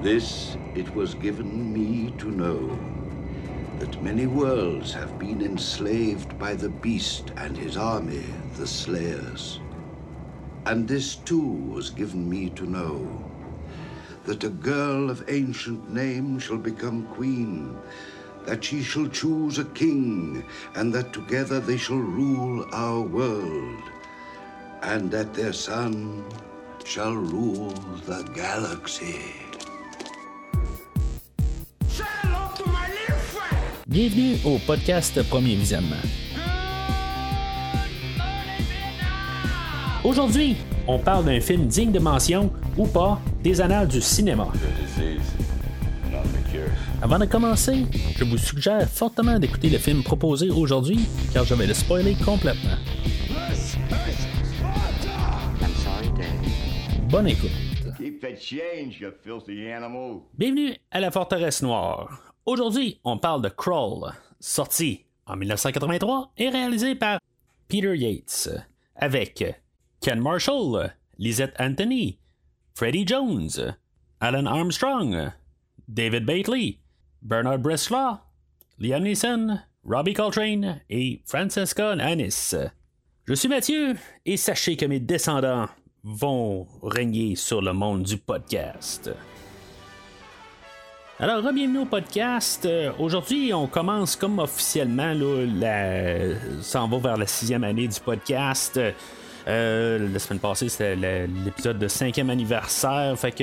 This it was given me to know that many worlds have been enslaved by the beast and his army, the Slayers. And this too was given me to know that a girl of ancient name shall become queen, that she shall choose a king, and that together they shall rule our world, and that their son shall rule the galaxy. Bienvenue au podcast Premier Visionnement. Aujourd'hui, on parle d'un film digne de mention ou pas des annales du cinéma. Avant de commencer, je vous suggère fortement d'écouter le film proposé aujourd'hui car je vais le spoiler complètement. Bonne écoute. Bienvenue à la Forteresse Noire. Aujourd'hui, on parle de Crawl, sorti en 1983 et réalisé par Peter Yates, avec Ken Marshall, Lisette Anthony, Freddie Jones, Alan Armstrong, David Bately, Bernard Bresslaw, Liam Neeson, Robbie Coltrane et Francesca Annis. Je suis Mathieu et sachez que mes descendants vont régner sur le monde du podcast. Alors, bienvenue au podcast. Euh, aujourd'hui, on commence comme officiellement, là, la... s'en va vers la sixième année du podcast. Euh, la semaine passée, c'était l'épisode de cinquième anniversaire. Fait que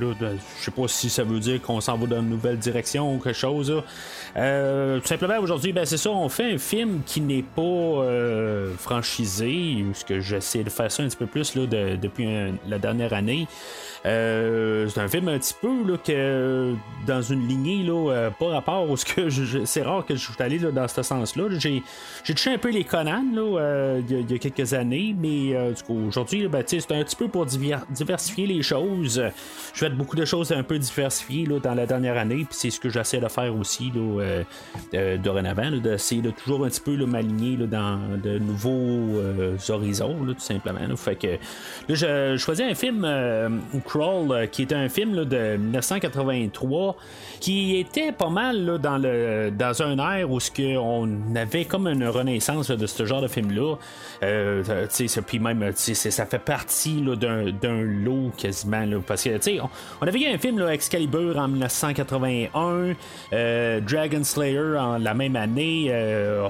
là, je sais pas si ça veut dire qu'on s'en va dans une nouvelle direction ou quelque chose. Euh, tout simplement, aujourd'hui, ben, c'est ça, on fait un film qui n'est pas euh, franchisé, ce que j'essaie de faire ça un petit peu plus là, depuis la dernière année. Euh, c'est un film un petit peu là, que dans une lignée là, euh, pas rapport au ce que je, c'est rare que je suis allé dans ce sens-là. J'ai, j'ai touché un peu les Conan là, euh, il y, a quelques années, mais du coup, aujourd'hui, ben, c'est un petit peu pour diversifier les choses. Je fais beaucoup de choses un peu diversifiées là, dans la dernière année, puis c'est ce que j'essaie de faire aussi là, dorénavant, d'essayer de toujours un petit peu m'aligner dans de nouveaux horizons, tout simplement. Fait que là, je, je un film Crawl, euh, qui est un film de 1983, qui était pas mal dans, le, dans un air où on avait comme une renaissance de ce genre de film-là. Euh, puis même, ça fait partie d'un lot quasiment. parce que on, on, avait eu un film Excalibur en 1981, euh, Dragon Slayer en la même année,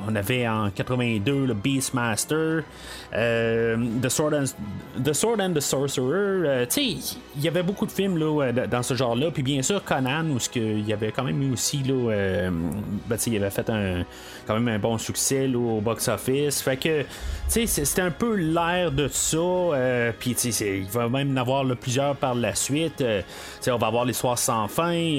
on avait en 82 le Beastmaster, the, Sword and, the Sword and the Sorcerer. Il y avait beaucoup de films là, euh, dans ce genre-là. Puis bien sûr, Conan, où il y avait quand même eu aussi, là, euh, ben, il avait fait un, quand même un bon succès au box-office. Fait que, c'était un peu l'air de ça. Euh, puis il va même en avoir plusieurs par la suite. on va avoir l'histoire sans fin.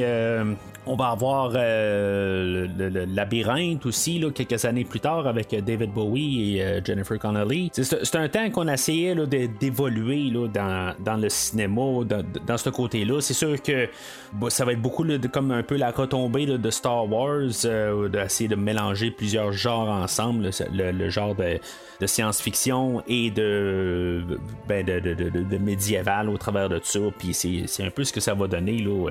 On va avoir euh, le, labyrinthe aussi, là, quelques années plus tard, avec David Bowie et euh, Jennifer Connelly. C'est un temps qu'on a essayé d'évoluer dans, dans, le cinéma, dans, ce côté-là. C'est sûr que ça va être beaucoup comme un peu la retombée de Star Wars, euh, d'essayer de mélanger plusieurs genres ensemble, le, genre de, science-fiction et de, ben de, de, médiéval au travers de ça. Puis c'est un peu ce que ça va donner là,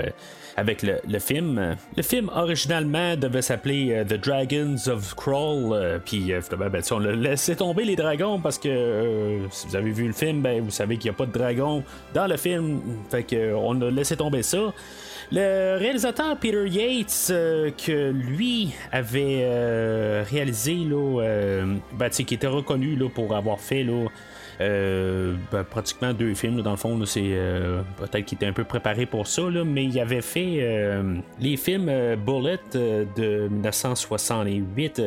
avec le, film. Le film originalement devait s'appeler euh, The Dragons of Crawl, euh, puis euh, ben, on l'a laissé tomber les dragons parce que si vous avez vu le film, ben, vous savez qu'il n'y a pas de dragon dans le film, fait que on a laissé tomber ça. Le réalisateur Peter Yates, que lui avait réalisé, là, ben, qui était reconnu là, pour avoir fait là, euh, ben, pratiquement deux films. dans le fond, c'est euh, peut-être qu'il était un peu préparé pour ça, mais il avait fait euh, les films Bullet de 1968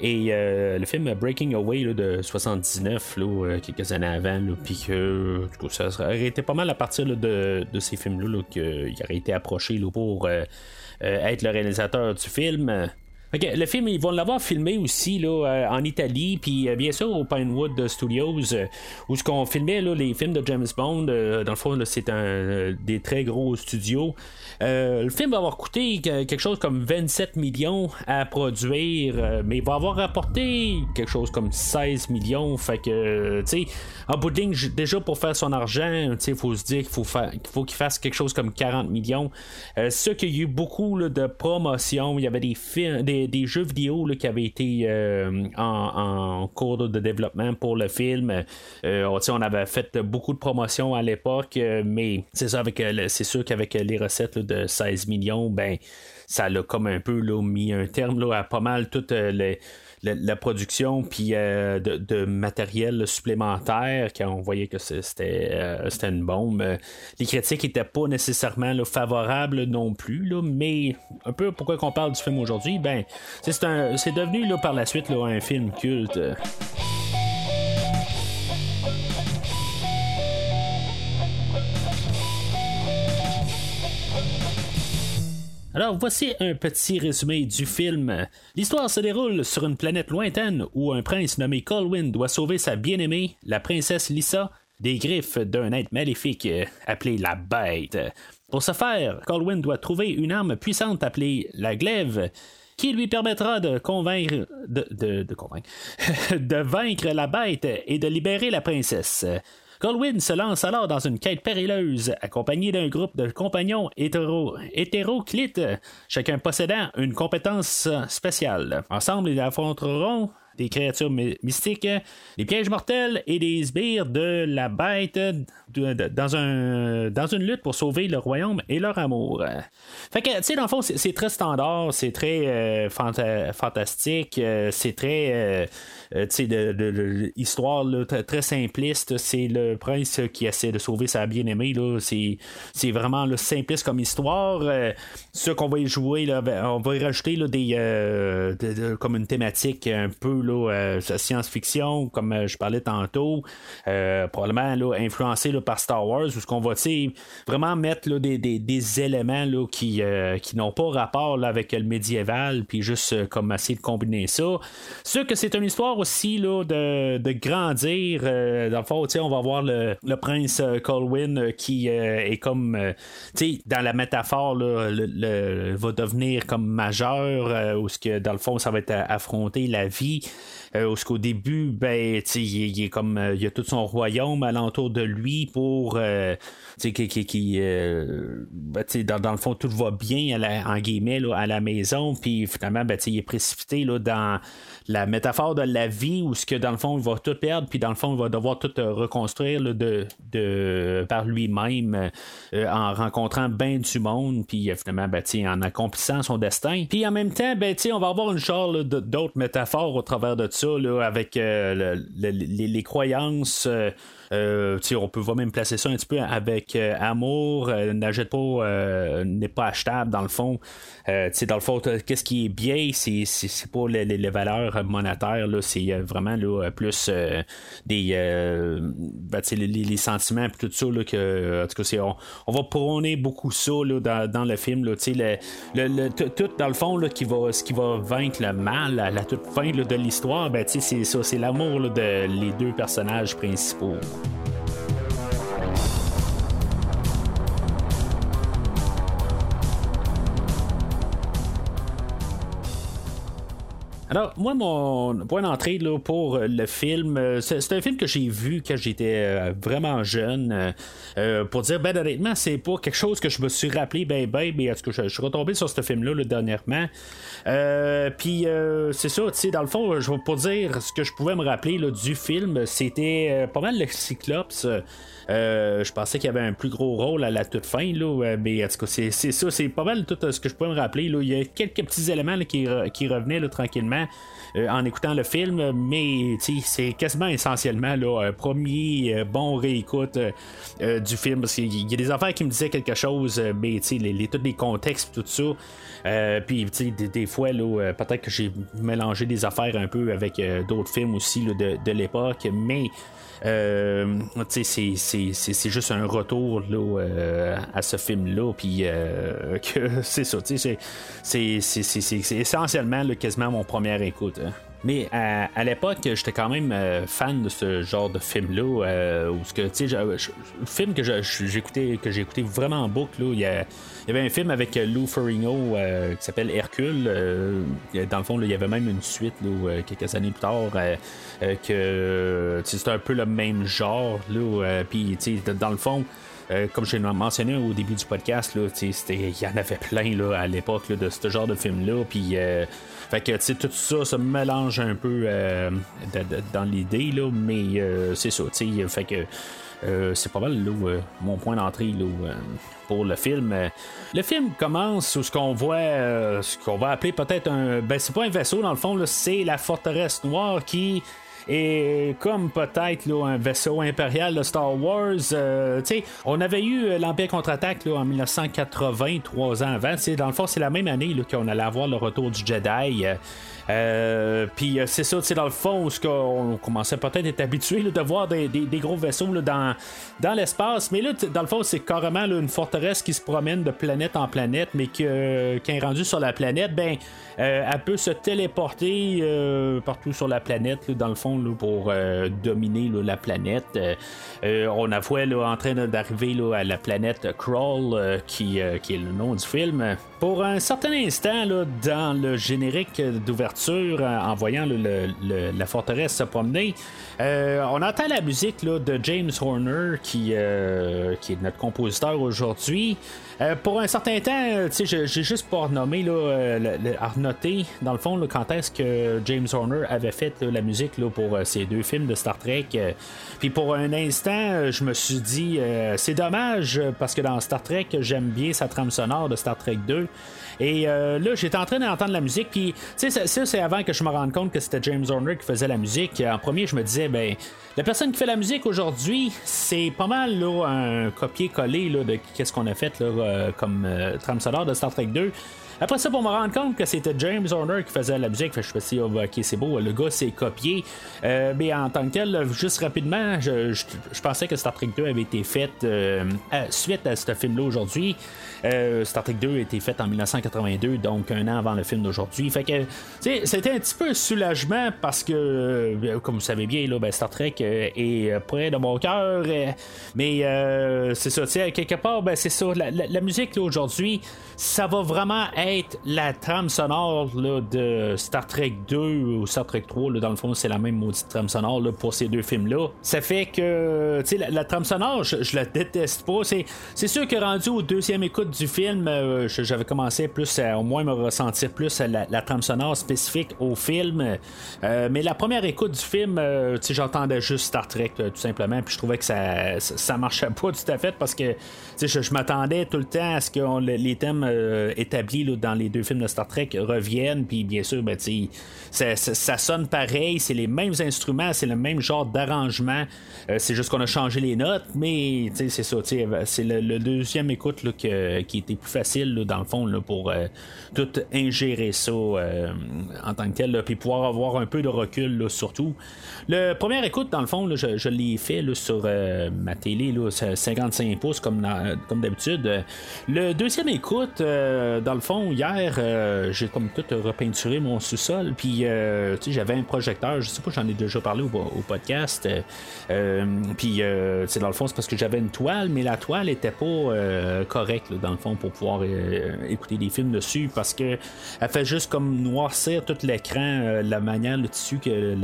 et le film Breaking Away de 79, quelques années avant, puis que ça aurait été pas mal à partir de, ces films-là qu'il aurait été approché pour être le réalisateur du film le film, ils vont l'avoir filmé aussi là, en Italie, puis bien sûr au Pinewood Studios, où ce qu'on filmait là, les films de James Bond. dans le fond, c'est un des très gros studios. le film va avoir coûté quelque chose comme 27 millions à produire, mais il va avoir rapporté quelque chose comme 16 millions. Fait que, tu sais, en bout de ligne, déjà pour faire son argent, il faut se dire qu'il faut, faut qu'il fasse quelque chose comme 40 millions. Euh, ce qu'il y a eu beaucoup de promotions. Il y avait des, films, des, jeux vidéo qui avaient été euh, en, cours de développement pour le film. Euh, on avait fait beaucoup de promotions à l'époque, mais c'est avec c'est sûr qu'avec les recettes de 16 millions, ben ça l'a comme un peu mis un terme à pas mal toutes les la, production puis euh, de, matériel supplémentaire quand on voyait que c'était euh, c'était une bombe. Les critiques n'étaient pas nécessairement favorables non plus, mais un peu pourquoi qu'on parle du film aujourd'hui, ben c'est devenu là, par la suite un film culte. Alors voici un petit résumé du film. L'histoire se déroule sur une planète lointaine où un prince nommé Colwyn doit sauver sa bien-aimée, la princesse Lisa, des griffes d'un être maléfique appelé la Bête. Pour ce faire, Colwyn doit trouver une arme puissante appelée la glaive qui lui permettra de convaincre de, convaincre de vaincre la bête et de libérer la princesse. Colwyn se lance alors dans une quête périlleuse, accompagné d'un groupe de compagnons hétéro hétéroclites, chacun possédant une compétence spéciale. Ensemble, ils affronteront des créatures mystiques, des pièges mortels et des sbires de la bête dans, un, dans une lutte pour sauver le royaume et leur amour. Fait que, tu sais, dans le fond, c'est très standard, c'est très euh, fantastique, euh, c'est très, euh, tu sais, de, histoire très simpliste. C'est le prince qui essaie de sauver sa bien-aimée, c'est vraiment simpliste comme histoire. Ce qu'on va y jouer, là, ben, on va y rajouter là, des, comme une thématique un peu science-fiction, comme je parlais tantôt, probablement là, influencé par Star Wars, où ce qu'on va vraiment mettre des, des, éléments là, qui, euh, qui n'ont pas rapport avec le médiéval, puis juste euh, comme essayer de combiner ça. Ce que c'est une histoire aussi là, de, de grandir. Euh, dans le fond, on va voir le, le prince Colwyn qui est comme dans la métaphore là, le, va devenir comme majeur, où ce que dans le fond, ça va être affronter la vie. Euh, qu'au début, ben, il, est comme il y a tout son royaume alentour de lui pour euh, qui, qui, euh, ben, dans, dans, le fond, tout va bien à la, en guillemets à la maison, puis finalement, ben, il est précipité là, dans la métaphore de la vie où ce que dans le fond il va tout perdre puis dans le fond il va devoir tout euh, reconstruire de, de, par lui-même euh, en rencontrant bien du monde. Puis euh, finalement ben, en accomplissant son destin. Puis en même temps ben, on va avoir une genre d'autres métaphores au travers de ça là, avec les, croyances euh, on peut même placer ça un petit peu avec euh, amour, euh, n'achète pas, n'est pas achetable dans le fond. dans le fond, qu'est-ce qui est bien, c'est, c'est, pas les, les, valeurs monétaires, là, c'est vraiment là, plus des ben, les, les, sentiments et tout ça là, que en tout cas on, on, va prôner beaucoup ça là, dans, dans, le film. Là, le, le, tout dans le fond là, qui va, ce qui va vaincre le mal à la toute fin de l'histoire, ben, c'est ça, c'est l'amour de les deux personnages principaux. Thank you. Alors, moi, mon point d'entrée là, pour le film, euh, c'est un film que j'ai vu quand j'étais euh, vraiment jeune. Euh, pour dire, ben honnêtement, c'est pas quelque chose que je me suis rappelé, ben, ben, mais que je, suis retombé sur ce film-là dernièrement. Puis, c'est ça, tu sais, dans le fond, je vais pour dire ce que je pouvais me rappeler là, du film, c'était pas mal le Cyclops. Euh, je pensais qu'il y avait un plus gros rôle à la toute fin, là, euh, mais en tout cas, c'est, ça, c'est pas mal tout euh, ce que je peux me rappeler. Là. Il y a quelques petits éléments qui, qui, revenaient là, tranquillement en écoutant le film, mais c'est quasiment essentiellement là, un premier bon réécoute du film, parce qu'il y a des affaires qui me disaient quelque chose, mais les, les, tous les contextes tout ça. puis des, des, fois, là, peut-être que j'ai mélangé des affaires un peu avec d'autres films aussi de, de l'époque, mais c'est juste un retour là, à ce film-là, puis que c'est ça, c'est essentiellement quasiment mon premier écoute. Hein. Mais à, l'époque, j'étais quand même euh, fan de ce genre de film-là. Euh, où que, tu sais, le film que j'écoutais, que j'ai écouté vraiment en boucle, il y, avait un film avec Lou Ferrigno euh, qui s'appelle Hercule. dans le fond, il y avait même une suite quelques années plus tard. que c'était un peu le même genre. Puis, dans le fond, euh, comme je l'ai mentionné au début du podcast, il y en avait plein là, à l'époque de ce genre de film-là. Puis, euh, fait que tout ça se mélange un peu euh, dans l'idée, là, mais c'est ça. Fait que c'est pas mal mon point d'entrée pour le film. Le film commence où ce qu'on voit, ce qu'on va appeler peut-être un. Ben, c'est pas un vaisseau dans le fond, c'est la forteresse noire qui et comme peut-être un vaisseau impérial de Star Wars, euh, on avait eu euh, l'Empire contre-attaque en 1980, trois ans. Dans le fond, c'est la même année qu'on allait avoir le retour du Jedi. Euh, puis c'est ça, dans le fond, ce qu'on commençait peut-être à être habitué de voir des, gros vaisseaux dans, dans l'espace. Mais là, dans le fond, c'est carrément une forteresse qui se promène de planète en planète, mais que, quand est rendue sur la planète, ben, elle peut se téléporter partout sur la planète, dans le fond pour euh, dominer la planète. Euh, euh, on a vu en train d'arriver à la planète Crawl, qui, est le nom du film. Pour un certain instant, dans le générique d'ouverture, en voyant la forteresse se promener, on entend la musique de James Horner, qui, qui est notre compositeur aujourd'hui. pour un certain temps, j'ai juste pour nommer, là, à noter, dans le fond, quand est-ce que James Horner avait fait la musique là, pour euh, ces deux films de Star Trek. Euh, puis pour un instant, euh, je me suis dit, c'est dommage parce que dans Star Trek, j'aime bien sa trame sonore de Star Trek 2. Et là, j'étais en train d'entendre la musique, puis tu sais, ça, c'est avant que je me rende compte que c'était James Horner qui faisait la musique. En premier, je me disais, ben, la personne qui fait la musique aujourd'hui, c'est pas mal là, un copier-coller de qu'est-ce qu'on a fait là, comme trame sonore de Star Trek 2. Après ça, pour me rendre compte que c'était James Horner qui faisait la musique, je me suis dit, ok, c'est beau, le gars s'est copié. Euh, mais en tant que tel, juste rapidement, je, pensais que Star Trek 2 avait été fait euh, suite à ce film-là aujourd'hui. Euh, Star Trek 2 a été fait en 1982, donc un an avant le film d'aujourd'hui. Fait que, c'était un petit peu soulagement parce que, comme vous savez bien, ben, Star Trek est près de mon cœur. mais c'est ça, quelque part, ben, c'est ça. La, musique aujourd'hui, ça va vraiment être la trame sonore de Star Trek 2 ou Star Trek 3. dans le fond, c'est la même maudite trame sonore pour ces deux films-là. Ça fait que, sais, la, trame sonore, je, la déteste pas. C'est sûr que rendu au deuxième écoute du film, euh, j'avais commencé plus à au moins me ressentir plus à la, trame sonore spécifique au film. Euh, mais la première écoute du film, euh, j'entendais juste Star Trek, tout simplement. Puis je trouvais que ça, ça, marchait pas tout à fait parce que, je, je m'attendais tout le temps à ce que les thèmes établis dans les deux films de Star Trek reviennent. Puis bien sûr, ben, ça, ça, sonne pareil, c'est les mêmes instruments, c'est le même genre d'arrangement. Euh, c'est juste qu'on a changé les notes, mais c'est ça. C'est le, deuxième écoute là, qui était plus facile, dans le fond, là, pour euh, tout ingérer ça euh, en tant que tel, puis pouvoir avoir un peu de recul surtout. Le premier écoute, dans le fond, je, l'ai fait sur ma télé, 55 pouces comme, comme d'habitude. Le deuxième écoute, dans le fond, hier, euh, j'ai comme tout repeinturé mon sous-sol. Puis, euh, tu sais, j'avais un projecteur. Je sais pas, j'en ai déjà parlé au, podcast. Euh, puis, c'est dans le fond, c'est parce que j'avais une toile, mais la toile était pas correcte, dans le fond, pour pouvoir écouter des films dessus. Parce que elle fait juste comme noircir tout l'écran, la manière, le tissu que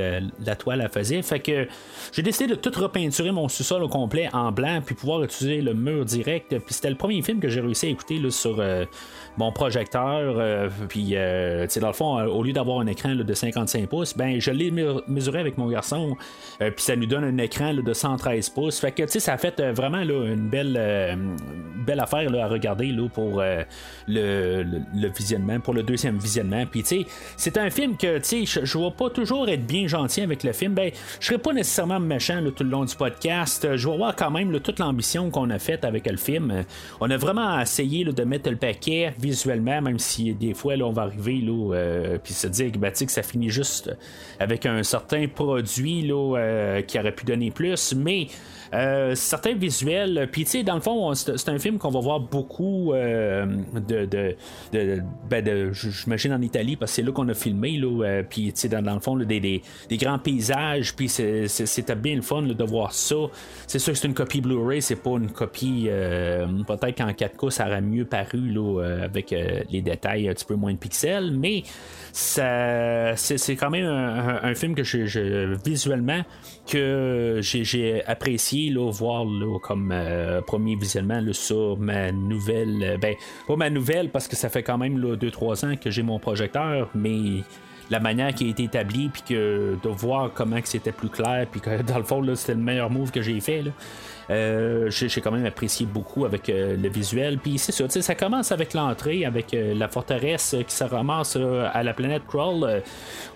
la, toile faisait. Fait que j'ai décidé de tout repeinturer mon sous-sol au complet en blanc, puis pouvoir utiliser le mur direct. Puis, c'était le premier film que j'ai réussi à écouter là, sur mon projecteur. Euh, puis, euh, dans le fond, euh, au lieu d'avoir un écran de 55 pouces, ben, je l'ai mesuré avec mon garçon. puis, ça nous donne un écran de 113 pouces. Fait que, ça a fait vraiment là, une belle, belle affaire à regarder pour le, visionnement, pour le deuxième visionnement. Puis, c'est un film que, je ne vais pas toujours être bien gentil avec le film. Ben, je serai pas nécessairement méchant tout le long du podcast. Je vais voir quand même toute l'ambition qu'on a faite avec le film. On a vraiment essayé de mettre le paquet visuellement, même si des fois là, on va arriver là, euh, puis se dire ben, que ça finit juste avec un, certains produits là, qui auraient pu donner plus, mais euh, certains visuels. Puis, tu sais, dans le fond, c'est un film qu'on va voir beaucoup euh, de. de, de, ben J'imagine en Italie, parce que c'est là qu'on a filmé. Là, euh, puis, tu sais, dans, le fond, des, des, grands paysages. Puis, c'était bien le fun de voir ça. C'est sûr que c'est une copie Blu-ray, c'est pas une copie. Peut-être qu'en 4K, ça aurait mieux paru là, avec les détails un petit peu moins de pixels. Mais c'est quand même un, film que je, visuellement que j'ai apprécié là, voir comme euh, premier visuellement sur ma nouvelle ben pas ma nouvelle parce que ça fait quand même 2-3 ans que j'ai mon projecteur mais la manière qui a été établie, puis que de voir comment c'était plus clair, puis que dans le fond, c'était le meilleur move que j'ai fait. Euh, j'ai quand même apprécié beaucoup avec euh, le visuel. Puis c'est ça, ça commence avec l'entrée, avec euh, la forteresse qui se ramasse à la planète Crawl.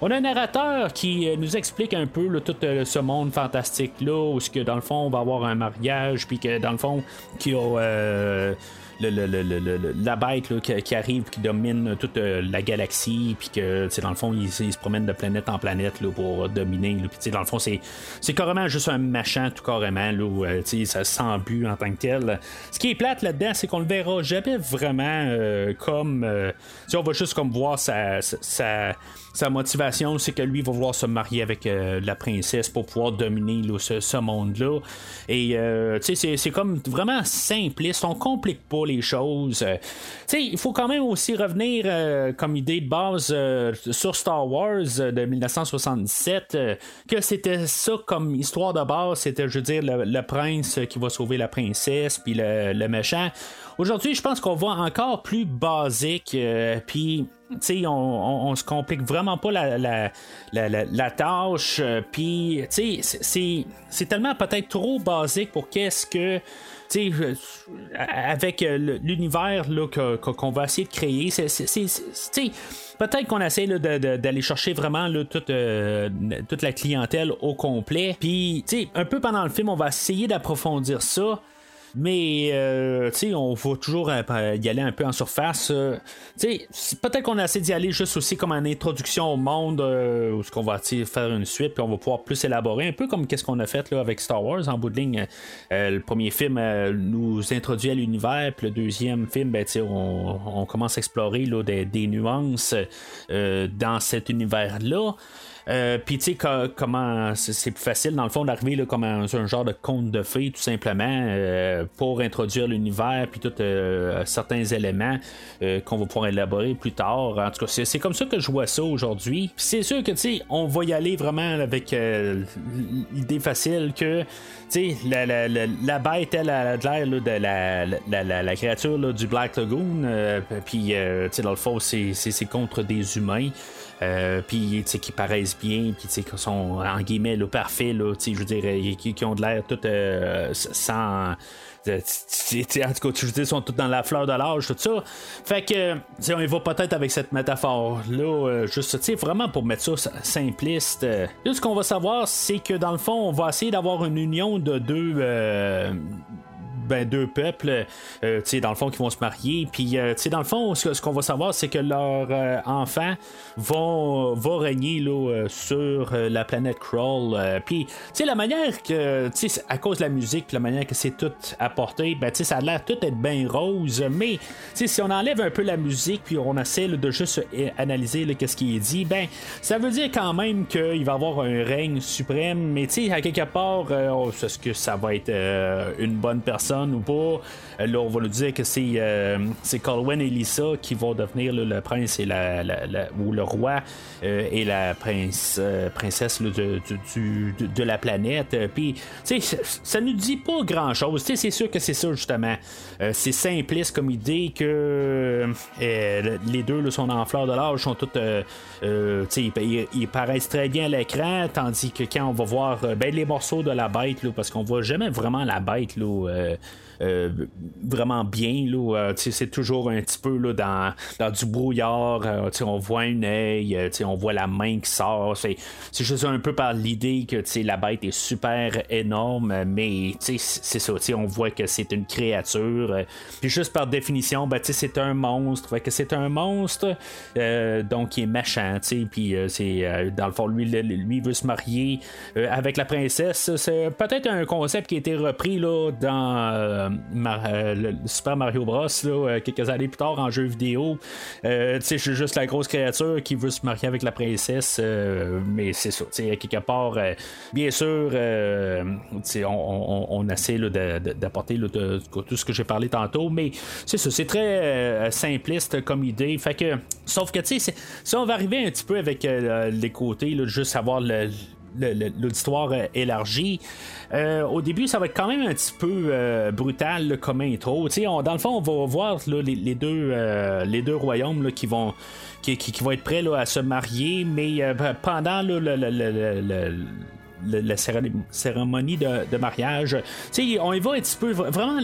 on a un narrateur qui nous explique un peu tout ce monde fantastique-là, où ce que dans le fond, on va avoir un mariage, puis que dans le fond, qui a la bête qui, arrive qui domine toute euh, la galaxie puis que dans le fond il, se promène de planète en planète là, pour dominer puis dans le fond c'est c'est carrément juste un machin tout carrément là, euh, ça sent but en tant que tel. Ce qui est plate là-dedans c'est qu'on le verra jamais vraiment euh, comme on va juste comme voir sa, sa motivation, c'est que lui va vouloir se marier avec la princesse pour pouvoir dominer ce, monde-là. Et c'est comme vraiment simpliste. On complique pas les choses. Euh, il faut quand même aussi revenir euh, comme idée de base euh, sur Star Wars de 1977, que c'était ça comme histoire de base, c'était, je veux dire, le, prince qui va sauver la princesse, puis le, méchant. Aujourd'hui, je pense qu'on va encore plus basique, puis on, on, se complique vraiment pas la, la, la, tâche. Puis, c'est tellement peut-être trop basique pour qu'est-ce que avec euh, l'univers qu'on va essayer de créer, peut-être qu'on essaie d'aller chercher vraiment toute, euh, toute la clientèle au complet. Puis, un peu pendant le film, on va essayer d'approfondir ça. Mais, euh, tu sais, on va toujours euh, y aller un peu en surface. Euh, tu sais, peut-être qu'on a assez d'y aller juste aussi comme une introduction au monde, où ce qu'on va faire une suite, puis on va pouvoir plus élaborer, un peu comme qu'est-ce qu'on a fait là, avec Star Wars en bout de ligne. le premier film nous introduit à l'univers, puis le deuxième film, ben, on, on commence à explorer là, des nuances dans cet univers-là. Euh, puis tu sais comment c'est plus facile dans le fond d'arriver comme un, genre de conte de fées tout simplement euh, pour introduire l'univers puis tous euh, certains éléments qu'on va pouvoir élaborer plus tard. En tout cas, c'est comme ça que je vois ça aujourd'hui. c'est sûr que tu sais on va y aller vraiment avec l'idée facile que tu sais la, la, la, bête elle a l'air de la, la, créature du Black Lagoon puis tu sais dans le fond c'est contre des humains. Euh, puis qui paraissent bien, puis qui sont en guillemets là, parfaits, je veux dire, euh, qui, ont de l'air tout euh, sans. en tout cas, je veux dire, sont tous dans la fleur de l'âge, tout ça. Fait que, on y va peut-être avec cette métaphore-là, juste, tu vraiment pour mettre ça simpliste. Là, ce qu'on va savoir, c'est que dans le fond, on va essayer d'avoir une union de deux ben, deux peuples, euh, dans le fond, qui vont se marier. Puis, euh, dans le fond, ce, qu'on va savoir, c'est que leurs euh, enfants vont, vont régner là, sur la planète Crawl. puis, la manière que, à cause de la musique, la manière que c'est tout apporté, ben, ça a l'air tout être bien rose. Mais, si on enlève un peu la musique, puis on essaie de juste analyser qu'est-ce qui est dit, ben, ça veut dire quand même qu'il va y avoir un règne suprême. Mais, à quelque part, est-ce que ça va être une bonne personne? Ou pas. Euh, là, on va nous dire que c'est euh, Colwyn et Lisa qui vont devenir le prince et la, ou le roi et la prince, princesse de, de, la planète. Puis, ça nous dit pas grand chose. C'est sûr que c'est ça, justement. c'est simpliste comme idée que les deux sont en fleur de l'âge, sont toutes. Ils, ils, paraissent très bien à l'écran, tandis que quand on va voir ben, les morceaux de la bête, parce qu'on voit jamais vraiment la bête, là, vraiment bien. Là, c'est toujours un petit peu là, dans, dans du brouillard. on voit un œil, on voit la main qui sort. C'est, juste un peu par l'idée que la bête est super énorme, mais c'est ça. On voit que c'est une créature. puis juste par définition, ben, c'est un monstre. Fait que c'est un monstre, donc il est méchant. Puis c'est dans le fond, lui, lui veut se marier avec la princesse. C'est peut-être un concept qui a été repris là, dans euh, euh, Super Mario Bros. Euh, quelques années plus tard en jeu vidéo. je suis juste la grosse créature qui veut se marier avec la princesse. mais c'est ça. Quelque part, bien sûr, on, on, essaie d'apporter tout ce que j'ai parlé tantôt. Mais c'est ça. C'est très simpliste comme idée. Fait que, sauf que, si on va arriver un petit peu avec les côtés, juste avoir le l'auditoire euh, élargi. Euh, au début, ça va être quand même un petit peu euh, brutal comme intro. Dans le fond, on va voir les, deux, royaumes qui vont être prêts à se marier, mais pendant le, la cérémonie de, mariage. on y va un petit peu vraiment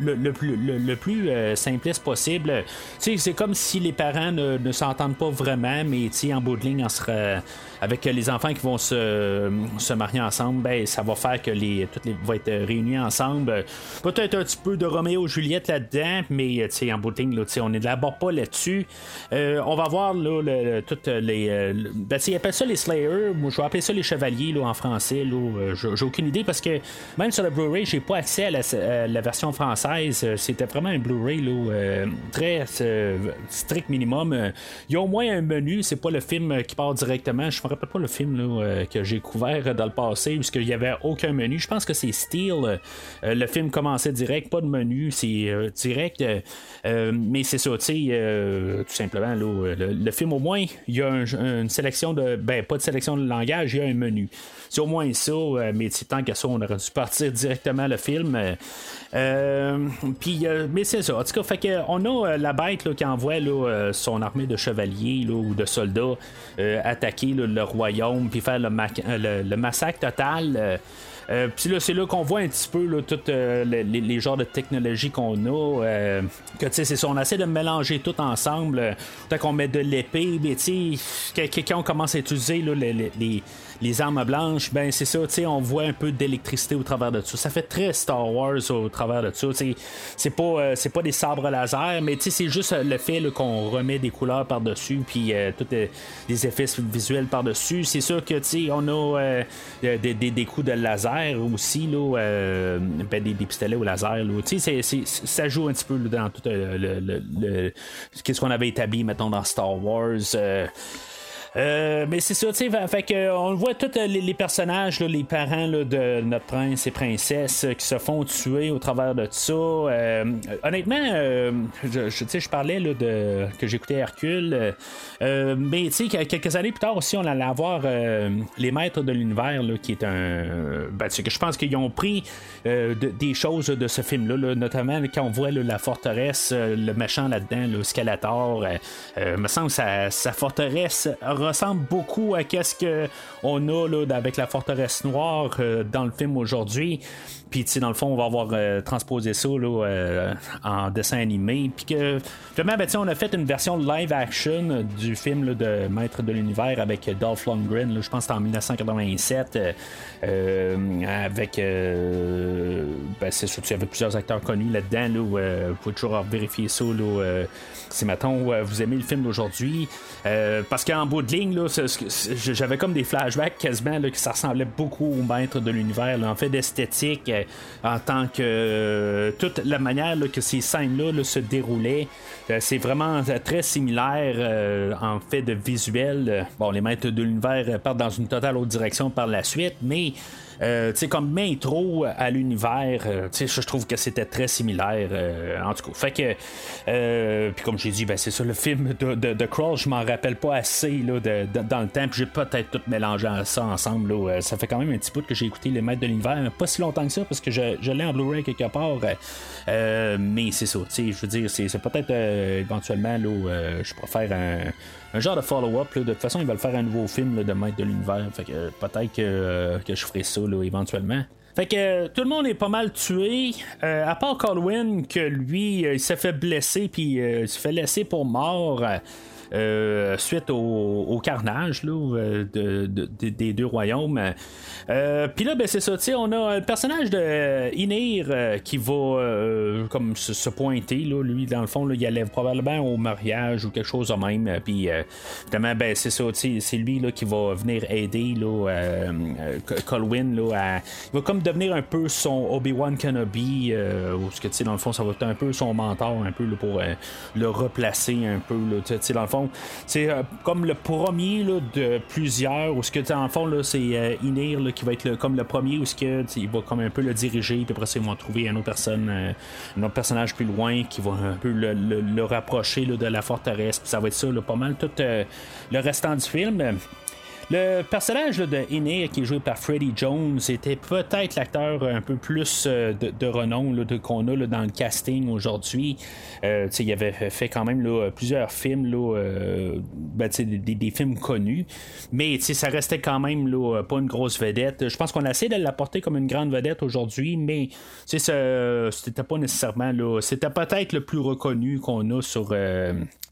le, plus, le, euh, simpliste possible. C'est comme si les parents ne, s'entendent pas vraiment, mais en bout de ligne, sera, avec les enfants qui vont se, se marier ensemble, ben, ça va faire que les, toutes les vont être réunis ensemble. Peut-être un petit peu de Roméo et Juliette là-dedans, mais en bout de ligne, là, on d'abord pas là-dessus. Euh, on va voir là, toutes les. Euh, ben, ils appellent ça les Slayers. Moi, je vais appeler ça les Chevaliers en français. J'ai aucune idée parce que même sur le Blu-ray, j'ai pas accès à la version française. Euh, c'était vraiment un Blu-ray euh, très euh, strict minimum. Il y a au moins un menu, c'est pas le film qui part directement. Je me rappelle pas le film que j'ai couvert dans le passé, puisqu'il n'y avait aucun menu. Je pense que c'est Steel. le film commençait direct, pas de menu, c'est direct. mais c'est ça, tout simplement, le, film au moins, il y a une sélection de. Ben, pas de sélection de langage, il y a un menu. C'est au moins ça, mais tant qu'à ça, on aurait dû partir directement le film. Euh, puis, euh, mais c'est ça. En tout cas, fait que, on a euh, la bête qui envoie son armée de chevaliers ou de soldats attaquer le royaume, puis faire le, massacre total. Puis là, c'est là qu'on voit un petit peu là, tous les, les, genres de technologie qu'on a. que tu sais, c'est ça, on essaie de mélanger tout ensemble. Tant qu'on met de l'épée, mais quand on commence à utiliser les, les armes blanches, ben c'est ça, tu on voit un peu d'électricité au travers de ça. Ça fait très Star Wars au travers de ça. C'est pas, euh, c'est pas des sabres laser, mais c'est juste le fait qu'on remet des couleurs par-dessus, puis euh, tous des effets visuels par-dessus. C'est sûr que, tu on a euh, des, des, des, coups de laser aussi, là, ben, des, pistolets au laser. Tu sais, ça joue un petit peu dans tout le, le, qu'est-ce qu'on avait établi, mettons, dans Star Wars. Euh, mais c'est ça, tu sais, fait que on voit tous euh, les, personnages, les parents de notre prince et princesse euh, qui se font tuer au travers de ça. honnêtement, je, je, je parlais de que j'écoutais Hercule, mais tu sais, quelques années plus tard aussi, on allait avoir les maîtres de l'univers, qui est un, ben, que je pense qu'ils ont pris des choses de ce film-là, notamment quand on voit la forteresse, le méchant là-dedans, le Skeletor, me semble sa, sa forteresse ressemble beaucoup à ce qu'on a là, avec la forteresse noire euh, dans le film aujourd'hui. Puis, dans le fond, on va avoir euh, transposé ça euh, en dessin animé. Puis que, finalement, ben, on a fait une version live action du film de Maître de l'Univers avec Dolph Lundgren. je pense que en 1987. avec. ben, c'est sûr qu'il y avait plusieurs acteurs connus là-dedans. vous pouvez toujours vérifier ça. si, mettons, vous aimez le film d'aujourd'hui. parce qu'en bout de ligne, j'avais comme des flashbacks quasiment là, qui ça ressemblait beaucoup au Maître de l'Univers. En fait, d'esthétique en tant que euh, toute la manière que ces scènes-là se déroulaient, euh, c'est vraiment euh, très similaire en fait de visuel. Bon, les maîtres de l'univers partent dans une totale autre direction par la suite, mais euh, tu sais, comme intro à l'univers, euh, je trouve que c'était très similaire. Euh, en tout cas, fait que, puis comme j'ai dit, ben, c'est ça, le film de, Crawl, je m'en rappelle pas assez là, dans le temps, puis j'ai peut-être tout mélangé ça ensemble. Là. ça fait quand même un petit bout que j'ai écouté Les Maîtres de l'Univers, pas si longtemps que ça, parce que je, l'ai en Blu-ray quelque part. mais c'est ça, je veux dire, c'est, peut-être éventuellement, là, je préfère un un genre de follow-up. De toute façon, ils veulent faire un nouveau film de Maître de l'Univers. Fait que peut-être que, euh, que, je ferai ça éventuellement. Fait que tout le monde est pas mal tué, à part Colwyn, que lui, il s'est fait blesser, puis il s'est fait laisser pour mort. Euh, suite au, carnage là, de, des deux royaumes. Euh, Puis là, ben, c'est ça, on a le personnage de Inir euh, qui va euh, comme se, pointer. Là, lui, dans le fond, là, il allait probablement au mariage ou quelque chose de même. Puis évidemment, ben, c'est ça, c'est lui là, qui va venir aider là, Colwyn. Là, Il va comme devenir un peu son Obi-Wan Kenobi. ou ce que, dans le fond, ça va être un peu son mentor un peu pour le replacer un peu. Là, dans le fond, c'est euh, comme le premier de plusieurs, où ce que en fond là, c'est euh, Inir qui va être comme le premier, où ce que il va comme un peu le diriger, puis après ils vont trouver une autre personne, euh, un autre personnage plus loin qui va un peu le, rapprocher de la forteresse, puis ça va être ça, pas mal tout le restant du film. Le personnage de Inir, qui est joué par Freddie Jones, était peut-être l'acteur un peu plus euh, de, renom qu'on a dans le casting aujourd'hui. Euh, il avait fait quand même plusieurs films, euh, ben, des, films connus, mais ça restait quand même pas une grosse vedette. Je pense qu'on a essayé de l'apporter comme une grande vedette aujourd'hui, mais c'était pas nécessairement. C'était peut-être le plus reconnu qu'on a sur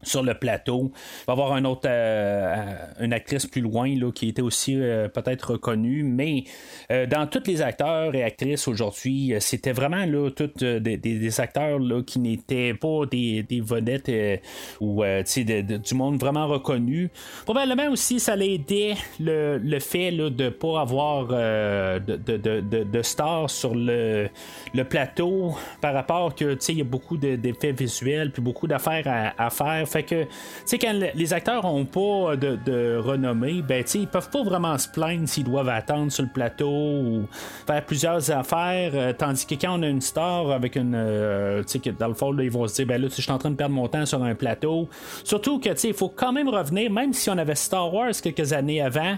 sur le plateau. Il va y avoir un autre, euh, une actrice plus loin là, qui était aussi euh, peut-être reconnue, mais euh, dans tous les acteurs et actrices aujourd'hui, c'était vraiment là, tous des, acteurs là, qui n'étaient pas des, des vedettes ou du monde vraiment reconnu. Probablement aussi, ça l'aidait le, le fait là, de ne pas avoir de, de, de, stars sur le, le plateau par rapport que il y a beaucoup d'effets visuels puis beaucoup d'affaires à faire fait que, tu sais, quand les acteurs ont pas de, renommée, ben, tu sais, ils peuvent pas vraiment se plaindre s'ils doivent attendre sur le plateau ou faire plusieurs affaires. Euh, tandis que quand on a une star avec une. Euh, tu sais, dans le fond, ils vont se dire, ben là, je suis en train de perdre mon temps sur un plateau. Surtout que, tu sais, il faut quand même revenir, même si on avait Star Wars quelques années avant,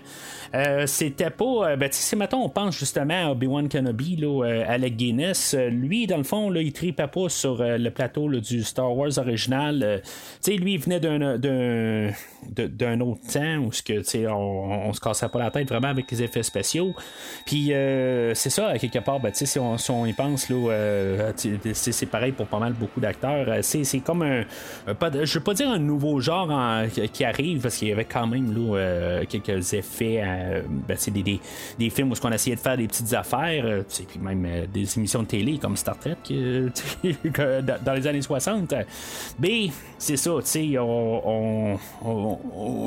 euh, c'était pas. ben, tu sais, mettons, on pense justement à Obi-Wan Kenobi, là, Alec Guinness, lui, dans le fond, là, il tripait pas sur le plateau du Star Wars original. tu sais, lui, il venait d'un, d'un, autre temps où que, on, on se cassait pas la tête vraiment avec les effets spéciaux. Puis euh, c'est ça, quelque part, ben, si, on, si on y pense, là, euh, c'est, pareil pour pas mal beaucoup d'acteurs. Euh, c'est, comme un, je veux pas dire un nouveau genre qui arrive, parce qu'il y avait quand même là, quelques effets, ben, des, des, des, films où on essayait de faire des petites affaires, puis même des émissions de télé comme Star Trek dans les années 60. Mais c'est ça,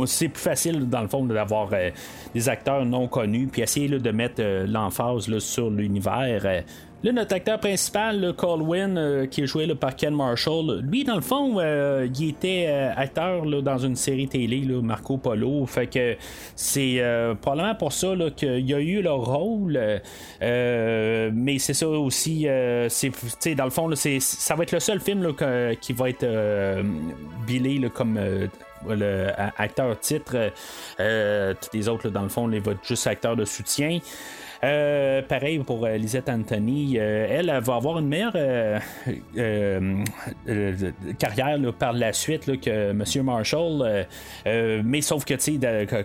c'est plus facile, dans le fond, d'avoir euh, des acteurs non connus, puis essayer de mettre euh, l'emphase sur l'univers. Là, notre acteur principal, le Colwyn, euh, qui est joué par Ken Marshall, lui, dans le fond, euh, il était euh, acteur dans une série télé, Marco Polo. Fait que c'est probablement pour ça qu'il a eu le rôle. mais c'est ça aussi, c'est, dans le fond, c'est, ça va être le seul film qui va être bilé comme acteur titre. tous les autres, dans le fond, ils vont être juste acteurs de soutien. Euh, pareil pour euh, Lisette Anthony. Euh, elle, va avoir une meilleure carrière par la suite que M. Marshall. mais sauf que, sais,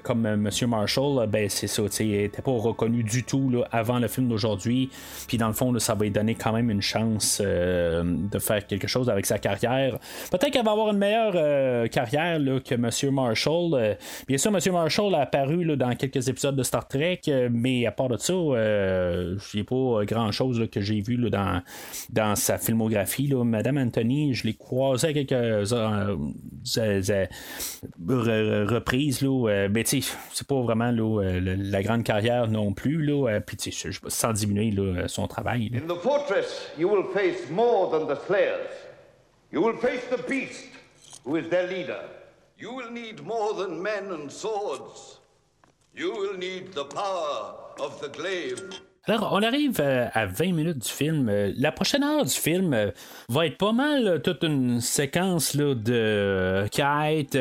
comme M. Marshall, ben, c'est ça, il n'était pas reconnu du tout avant le film d'aujourd'hui. Puis dans le fond, ça va lui donner quand même une chance de faire quelque chose avec sa carrière. Peut-être qu'elle va avoir une meilleure carrière que M. Marshall. bien sûr, M. Marshall a apparu dans quelques épisodes de Star Trek, mais à part de ça, euh, je n'ai pas grand chose que j'ai vu dans, dans sa filmographie. Là. Madame Anthony, je l'ai croisé à quelques euh, reprises. Là, euh, mais c'est pas vraiment la grande carrière non plus. Là, puis sans diminuer son travail. In the fortress, you will face more than the slayers. You will face the beast, who is their leader. You will need more than men and swords. You will need the power alors, on arrive euh, à 20 minutes du film. Euh, la prochaine heure du film euh, va être pas mal toute une séquence là, de quête,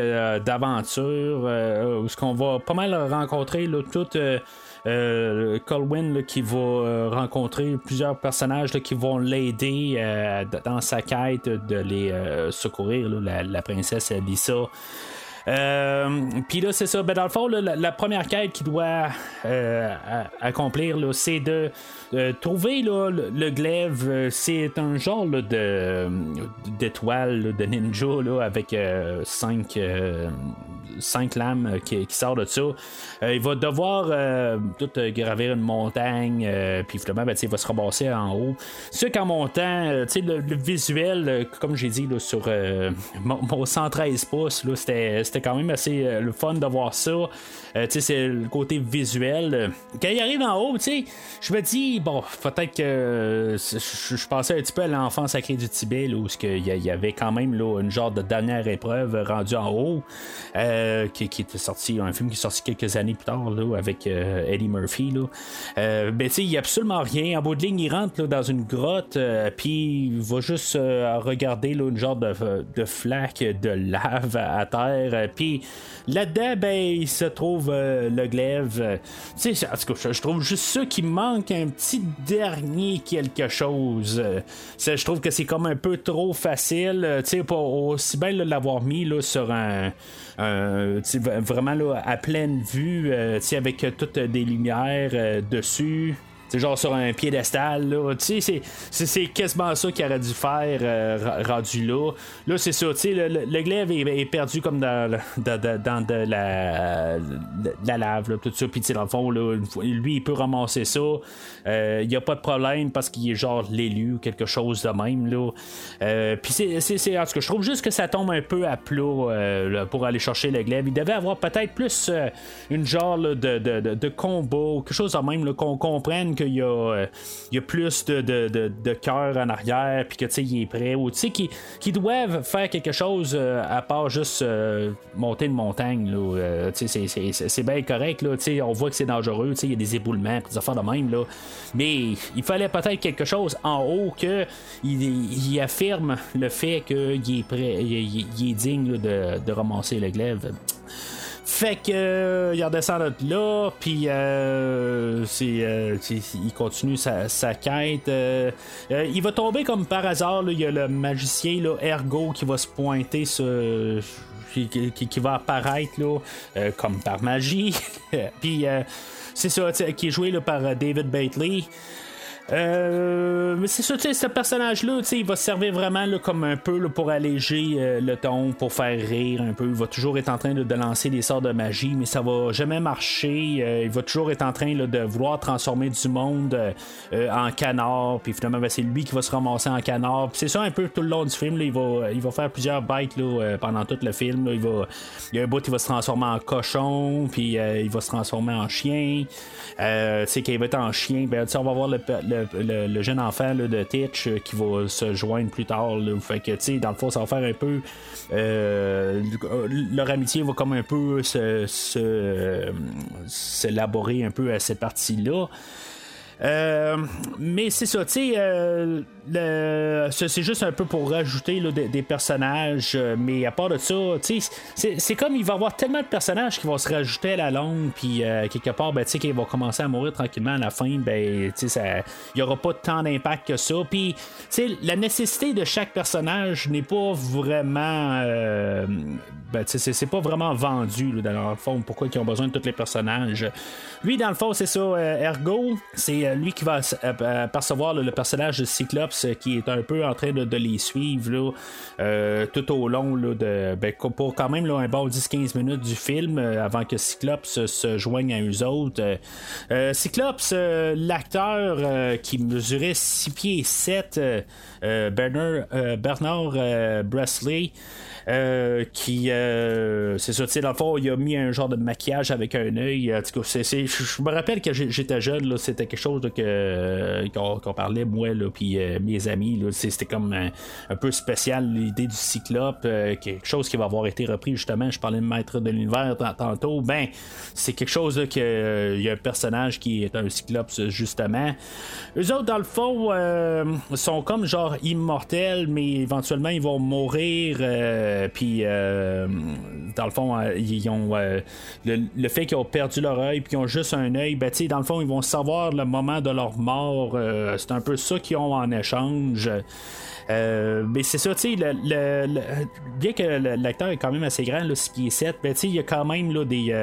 d'aventure, où ce qu'on va pas mal rencontrer là, tout. Colwyn qui va rencontrer plusieurs personnages qui vont l'aider dans sa quête de les secourir, la, la, princesse Lisa. Puis là, c'est ça. Ben, dans le fond, la, première quête qu'il doit accomplir, c'est de trouver le, glaive. C'est un genre de d'étoile de ninja avec cinq cinq lames euh, qui, qui sortent de ça. Euh, il va devoir euh, tout gravir une montagne, puis finalement, ben, il va se ramasser en haut. C'est qu'en montant, le, le visuel, comme j'ai dit sur mon, 113 pouces, c'était quand même assez le fun de voir ça. c'est le côté visuel. Quand il arrive en haut, je me dis, bon, peut-être que je pensais un petit peu à l'enfant sacré du Tibet, où il y avait quand même là, une genre de dernière épreuve rendue en haut. Euh, qui, était sorti, un film qui est sorti quelques années plus tard là, avec euh, Eddie Murphy. Là. Euh, ben, il n'y a absolument rien. En bout de ligne, il rentre dans une grotte, puis il va juste regarder une genre de, de, flaque de lave à, terre. Puis là-dedans, ben, il se trouve le glaive. en tout cas, je trouve juste ça qui manque un petit dernier quelque chose. je trouve que c'est comme un peu trop facile. Pour aussi bien l'avoir mis là, sur un euh, vraiment là, à pleine vue, euh, avec toutes des lumières dessus. C'est genre sur un piédestal, là. Tu sais, c'est quasiment ça qu'il aurait dû faire euh, rendu là. Là, c'est ça, tu sais, le, glaive est, perdu comme dans, la, la lave, tout ça. Puis, dans le fond, lui, il peut ramasser ça. Il euh, n'y a pas de problème parce qu'il est genre l'élu ou quelque chose de même, là. Euh, puis, c'est, en tout cas, je trouve juste que ça tombe un peu à plat pour aller chercher le glaive. Il devait avoir peut-être plus une genre de, de, de, quelque chose de même, qu'on comprenne qu'il y, euh, a plus de, cœur en arrière, puis que tu sais, il est prêt, ou tu sais, qu'ils doivent faire quelque chose euh, à part juste euh, monter une montagne. Là, c'est bien correct, là, on voit que c'est dangereux, il y a des éboulements, des affaires de même. Là, mais il fallait peut-être quelque chose en haut que il, affirme le fait qu'il est prêt, il, est digne de, de ramasser le glaive. Fait que euh, il redescend là, puis euh, euh, il continue sa, quête. il va tomber comme par hasard. Il y a le magicien là, Ergo qui va se pointer Qui, va apparaître là, comme par magie. puis c'est ça, qui est joué là, par David Bately. Euh, mais c'est ça, ce personnage-là, il va servir vraiment comme un peu pour alléger euh, le ton, pour faire rire un peu. Il va toujours être en train de lancer des sorts de magie, mais ça va jamais marcher. Euh, il va toujours être en train de vouloir transformer du monde en canard, puis finalement, ben, c'est lui qui va se ramasser en canard. c'est ça un peu tout le long du film. il, va, il va faire plusieurs bites pendant tout le film. Il, va, il y a un bout qui va se transformer en cochon, puis il va se transformer en chien. c'est qu'il va être en chien. Ben, on va voir le, jeune enfant de Titch euh, qui va se joindre plus tard. Fait que, tu dans le fond, ça va faire un peu. Euh, leur amitié va comme un peu s'élaborer un peu à cette partie-là. Euh, mais c'est ça, tu sais, euh, c'est juste un peu pour rajouter des, personnages, euh, mais à part de ça, tu sais, c'est comme il va y avoir tellement de personnages qui vont se rajouter à la longue, puis quelque part, ben, tu sais, qu'ils vont commencer à mourir tranquillement à la fin, ben, tu sais, il n'y aura pas tant d'impact que ça. Puis, tu sais, la nécessité de chaque personnage n'est pas vraiment. ben, tu sais, c'est pas vraiment vendu, dans le fond, pourquoi ils ont besoin de tous les personnages. Lui, dans le fond, c'est ça, Ergo, c'est euh, lui qui va euh, percevoir le personnage de Cyclops euh, qui est un peu en train de, les suivre tout au long de, ben, pour quand même un bon 10-15 minutes du film avant que Cyclops se joigne à eux autres. Cyclops, l'acteur qui mesurait 6 pieds 7, Bernard, Bernard Bresley, euh, qui, euh, c'est ça, tu sais, dans le fond, il a mis un genre de maquillage avec un œil. Cas, je me rappelle que j'étais jeune, là, c'était quelque chose que, qu'on, parlait, moi, là, puis euh, mes amis, là, c'était comme un, peu spécial, l'idée du cyclope, quelque chose qui va avoir été repris, justement, je parlais de maître de l'univers tantôt, ben, c'est quelque chose que il y a un personnage qui est un cyclope, justement. Eux autres, dans le fond, sont comme genre immortels, mais éventuellement, ils vont mourir. Euh, puis, euh, dans le fond, euh, le, fait qu'ils ont perdu leur œil, puis qu'ils ont juste un œil, ben, dans le fond, ils vont savoir le moment de leur mort. c'est un peu ça qu'ils ont en échange. Mais c'est ça, tu sais, le, bien que l'acteur est quand même assez grand, ce qui est 7, ben, il y a quand même là, des,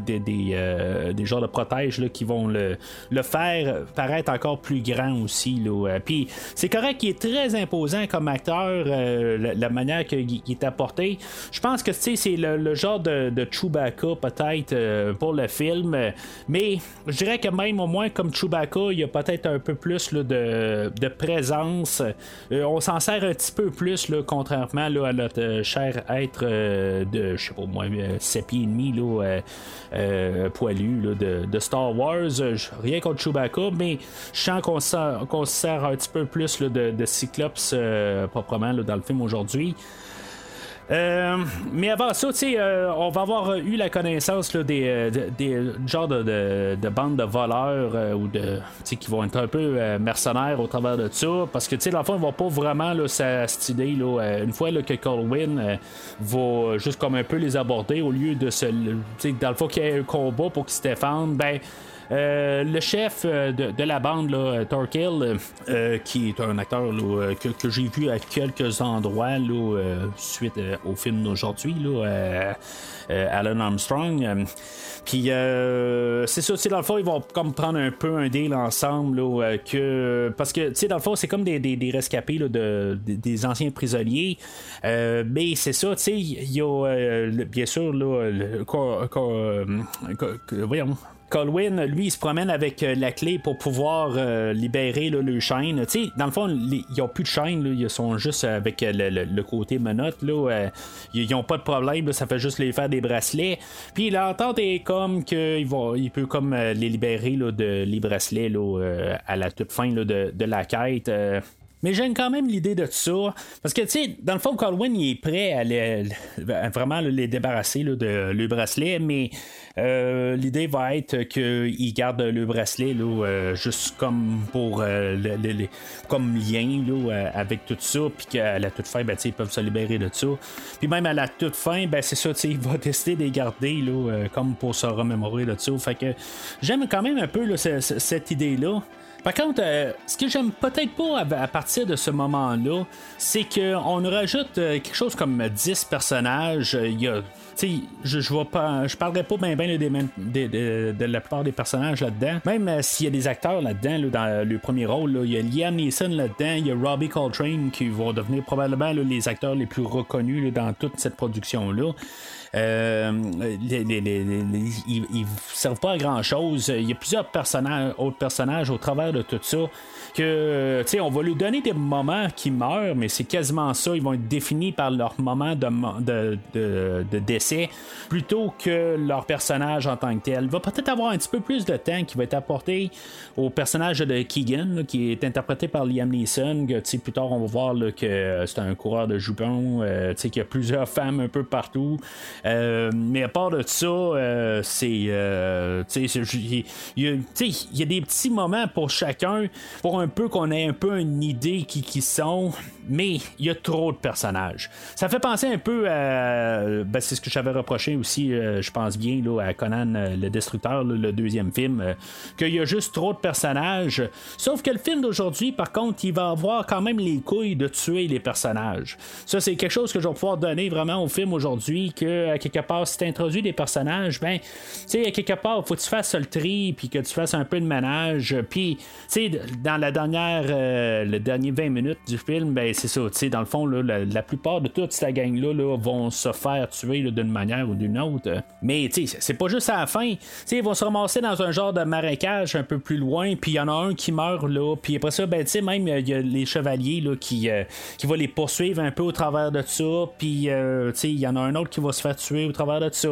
des, des, des, genres de protèges là, qui vont le, le, faire paraître encore plus grand aussi. Là. Puis c'est correct qu'il est très imposant comme acteur, la, manière qu'il est apporté. Je pense que c'est le, genre de, Chewbacca peut-être pour le film, mais je dirais que même au moins comme Chewbacca, il y a peut-être un peu plus de, de, présence. Euh, on s'en sert un petit peu plus, là, contrairement là, à notre euh, cher être euh, de, je sais pas moi, 7 pieds et demi là, poilu de, de, Star Wars. rien contre Chewbacca, mais je sens qu'on se sert un petit peu plus de Cyclops proprement dans le film aujourd'hui. Euh, mais avant ça, euh, on va avoir eu la connaissance des, euh, des, genres de, de, bandes de voleurs ou de qui vont être un peu mercenaires au travers de ça. Parce que dans le fond, on va pas vraiment là, cette idée. Là, une fois que Colwyn va juste comme un peu les aborder au lieu de se. Dans le fond, qu'il y ait un combat pour qu'ils se défendent, ben. Euh, le chef euh, de, la bande, là, euh, qui est un acteur que, j'ai vu à quelques endroits suite au film d'aujourd'hui, Alan Armstrong. Puis c'est ça, dans le fond, ils vont comme prendre un peu un deal ensemble. que, parce que, dans le fond, c'est comme des, rescapés de, des anciens prisonniers. mais c'est ça, il y a bien sûr, là, voyons, Colwyn, lui, il se promène avec euh, la clé pour pouvoir euh, libérer le chaîne. Tu sais, dans le fond, ils n'ont plus de chaîne, ils sont juste avec euh, le, côté menotte. Là, ils n'ont pas de problème, ça fait juste les faire des bracelets. Puis l'entente est comme qu'il il peut comme les libérer de les bracelets à la toute fin de, la quête. Mais j'aime quand même l'idée de ça. Parce que, tu sais, dans le fond, Colwyn, il est prêt à, vraiment les débarrasser de le bracelet, mais euh, l'idée va être qu'il garde le bracelet là, euh, juste comme pour euh, comme lien là, avec tout ça, puis qu'à la toute fin, ben, ils peuvent se libérer de ça. Puis même à la toute fin, ben, c'est ça, il va décider de les garder là, comme pour se remémorer de ça. Fait que j'aime quand même un peu là, cette idée-là. Par contre, euh, ce que j'aime peut-être pas à, partir de ce moment-là, c'est qu'on rajoute euh, quelque chose comme 10 personnages. Il y a je, je vois pas, je parlerai pas bien ben, de, la plupart des personnages là-dedans. Même euh, s'il y a des acteurs là-dedans, dans le premier rôle, il y a Liam Neeson là-dedans, il y a Robbie Coltrane qui vont devenir probablement les acteurs les plus reconnus dans toute cette production-là. Euh, ils, ne servent pas à grand chose. Il y a plusieurs personnages, autres personnages au travers de tout ça que, tu on va lui donner des moments qui meurent, mais c'est quasiment ça. Ils vont être définis par leur moment de, de, décès plutôt que leur personnage en tant que tel. Il va peut-être avoir un petit peu plus de temps qui va être apporté au personnage de Keegan, qui est interprété par Liam Neeson. Que, plus tard, on va voir que c'est un coureur de jupons, euh, qu'il y a plusieurs femmes un peu partout. Euh, mais à part de ça, euh, c'est. il y, a des petits moments pour chacun pour un peu qu'on ait un peu une idée qui, qui sont mais il y a trop de personnages. Ça fait penser un peu à. Ben, c'est ce que j'avais reproché aussi, euh, je pense bien, là, à Conan euh, le Destructeur, le deuxième film, euh, qu'il y a juste trop de personnages. Sauf que le film d'aujourd'hui, par contre, il va avoir quand même les couilles de tuer les personnages. Ça, c'est quelque chose que je vais pouvoir donner vraiment au film aujourd'hui, que à quelque part, si tu introduis des personnages, ben, tu sais, à quelque part, faut que tu fasses le tri, puis que tu fasses un peu de ménage. Puis, tu sais, dans la dernière, le dernier 20 minutes du film, ben, c'est ça. Dans le fond, la, plupart de toute cette gang-là vont se faire tuer d'une manière ou d'une autre. Mais c'est pas juste à la fin. ils vont se ramasser dans un genre de marécage un peu plus loin, puis il y en a un qui meurt là. Puis après ça, ben, même il y a les chevaliers là, qui, euh, qui vont les poursuivre un peu au travers de ça. Puis euh, il y en a un autre qui va se faire tuer au travers de ça.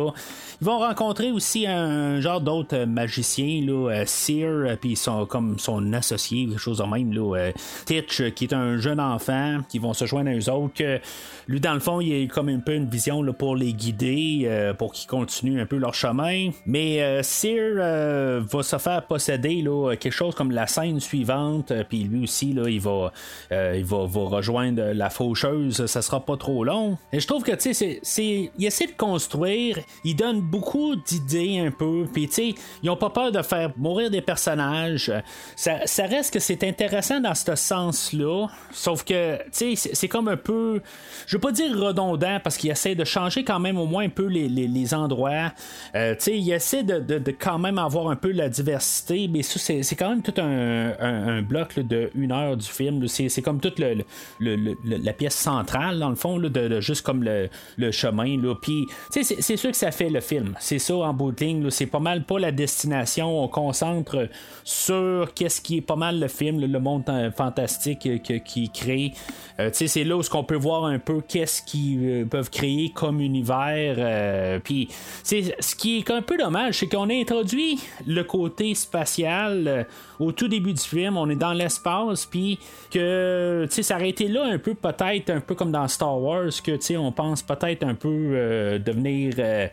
Ils vont rencontrer aussi un genre d'autres magiciens, là, euh, Seer, puis ils sont comme son associé, quelque chose de même, là, Titch, qui est un jeune enfant qui vont se joindre à eux autres. Lui, dans le fond, il a comme un peu une vision là, pour les guider, euh, pour qu'ils continuent un peu leur chemin. Mais euh, euh, va se faire posséder là, quelque chose comme la scène suivante. Puis lui aussi, là, il va, il va, rejoindre la faucheuse. Ça sera pas trop long. Et je trouve que tu sais, c'est, il essaie de construire. Il donne beaucoup d'idées un peu. Puis tu sais, ils ont pas peur de faire mourir des personnages. Ça reste que c'est intéressant dans ce sens-là. Sauf que c'est comme un peu, je veux pas dire redondant parce qu'il essaie de changer quand même au moins un peu les, les, endroits. Euh, il essaie de, de, quand même avoir un peu la diversité, mais ça, c'est quand même tout un, un, bloc de une heure du film. C'est comme toute le, le, la pièce centrale, dans le fond, là, de, juste comme le, chemin. Puis, c'est sûr que ça fait le film. C'est ça en bout de ligne. C'est pas mal pas la destination. On concentre sur qu'est-ce qui est pas mal le film, le monde euh, fantastique qui crée. Euh, c'est là où on peut voir un peu qu'est-ce qu'ils euh, peuvent créer comme univers. Puis, ce qui est un peu dommage, c'est qu'on a introduit le côté spatial au tout début du film, on est dans l'espace, puis que ça aurait été là un peu peut-être un peu comme dans Star Wars, que on pense peut-être un peu euh, devenir, euh,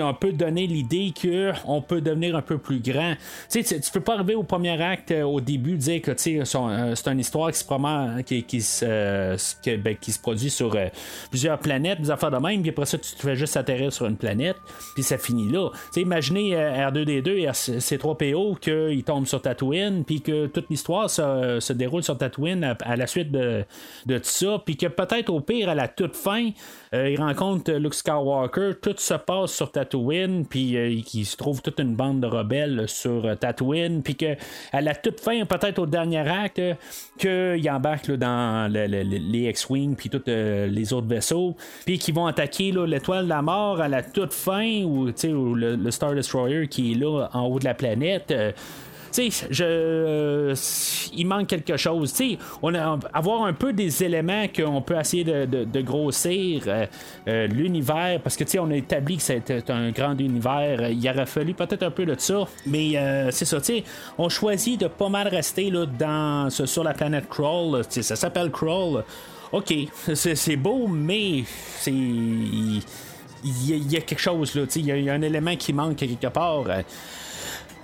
on peut donner l'idée que on peut devenir un peu plus grand. Tu tu peux pas arriver au premier acte euh, au début dire que c'est une histoire qui se qui, qui, se, ben, qui se produit sur plusieurs planètes, des affaires de même, puis après ça tu te fais juste atterrir sur une planète, puis ça finit là. sais imaginez R2D2 et C3PO qu'ils tombent sur Tatooine puis que toute l'histoire se, déroule sur Tatooine à, la suite de, de tout ça, puis que peut-être au pire, à la toute fin, euh, il rencontre Luke Skywalker, tout se passe sur Tatooine, puis euh, il se trouve toute une bande de rebelles sur euh, Tatooine, puis que à la toute fin, peut-être au dernier acte, qu'il embarque dans les X-Wing, puis tous les autres vaisseaux, puis qu'ils vont attaquer l'étoile de la mort à la toute fin, ou, le Star Destroyer qui est là en haut de la planète euh, il manque quelque chose. on a, avoir un peu des éléments qu'on peut essayer de, grossir euh, euh, l'univers, parce que on a établi que c'était un grand univers. Il aurait fallu peut-être un peu de ça, mais c'est ça. On choisit de pas mal rester là, dans, sur la planète Crawl. Ça s'appelle Crawl. Ok, c'est beau, mais c'est il y, a quelque chose là, il y, a un élément qui manque quelque part.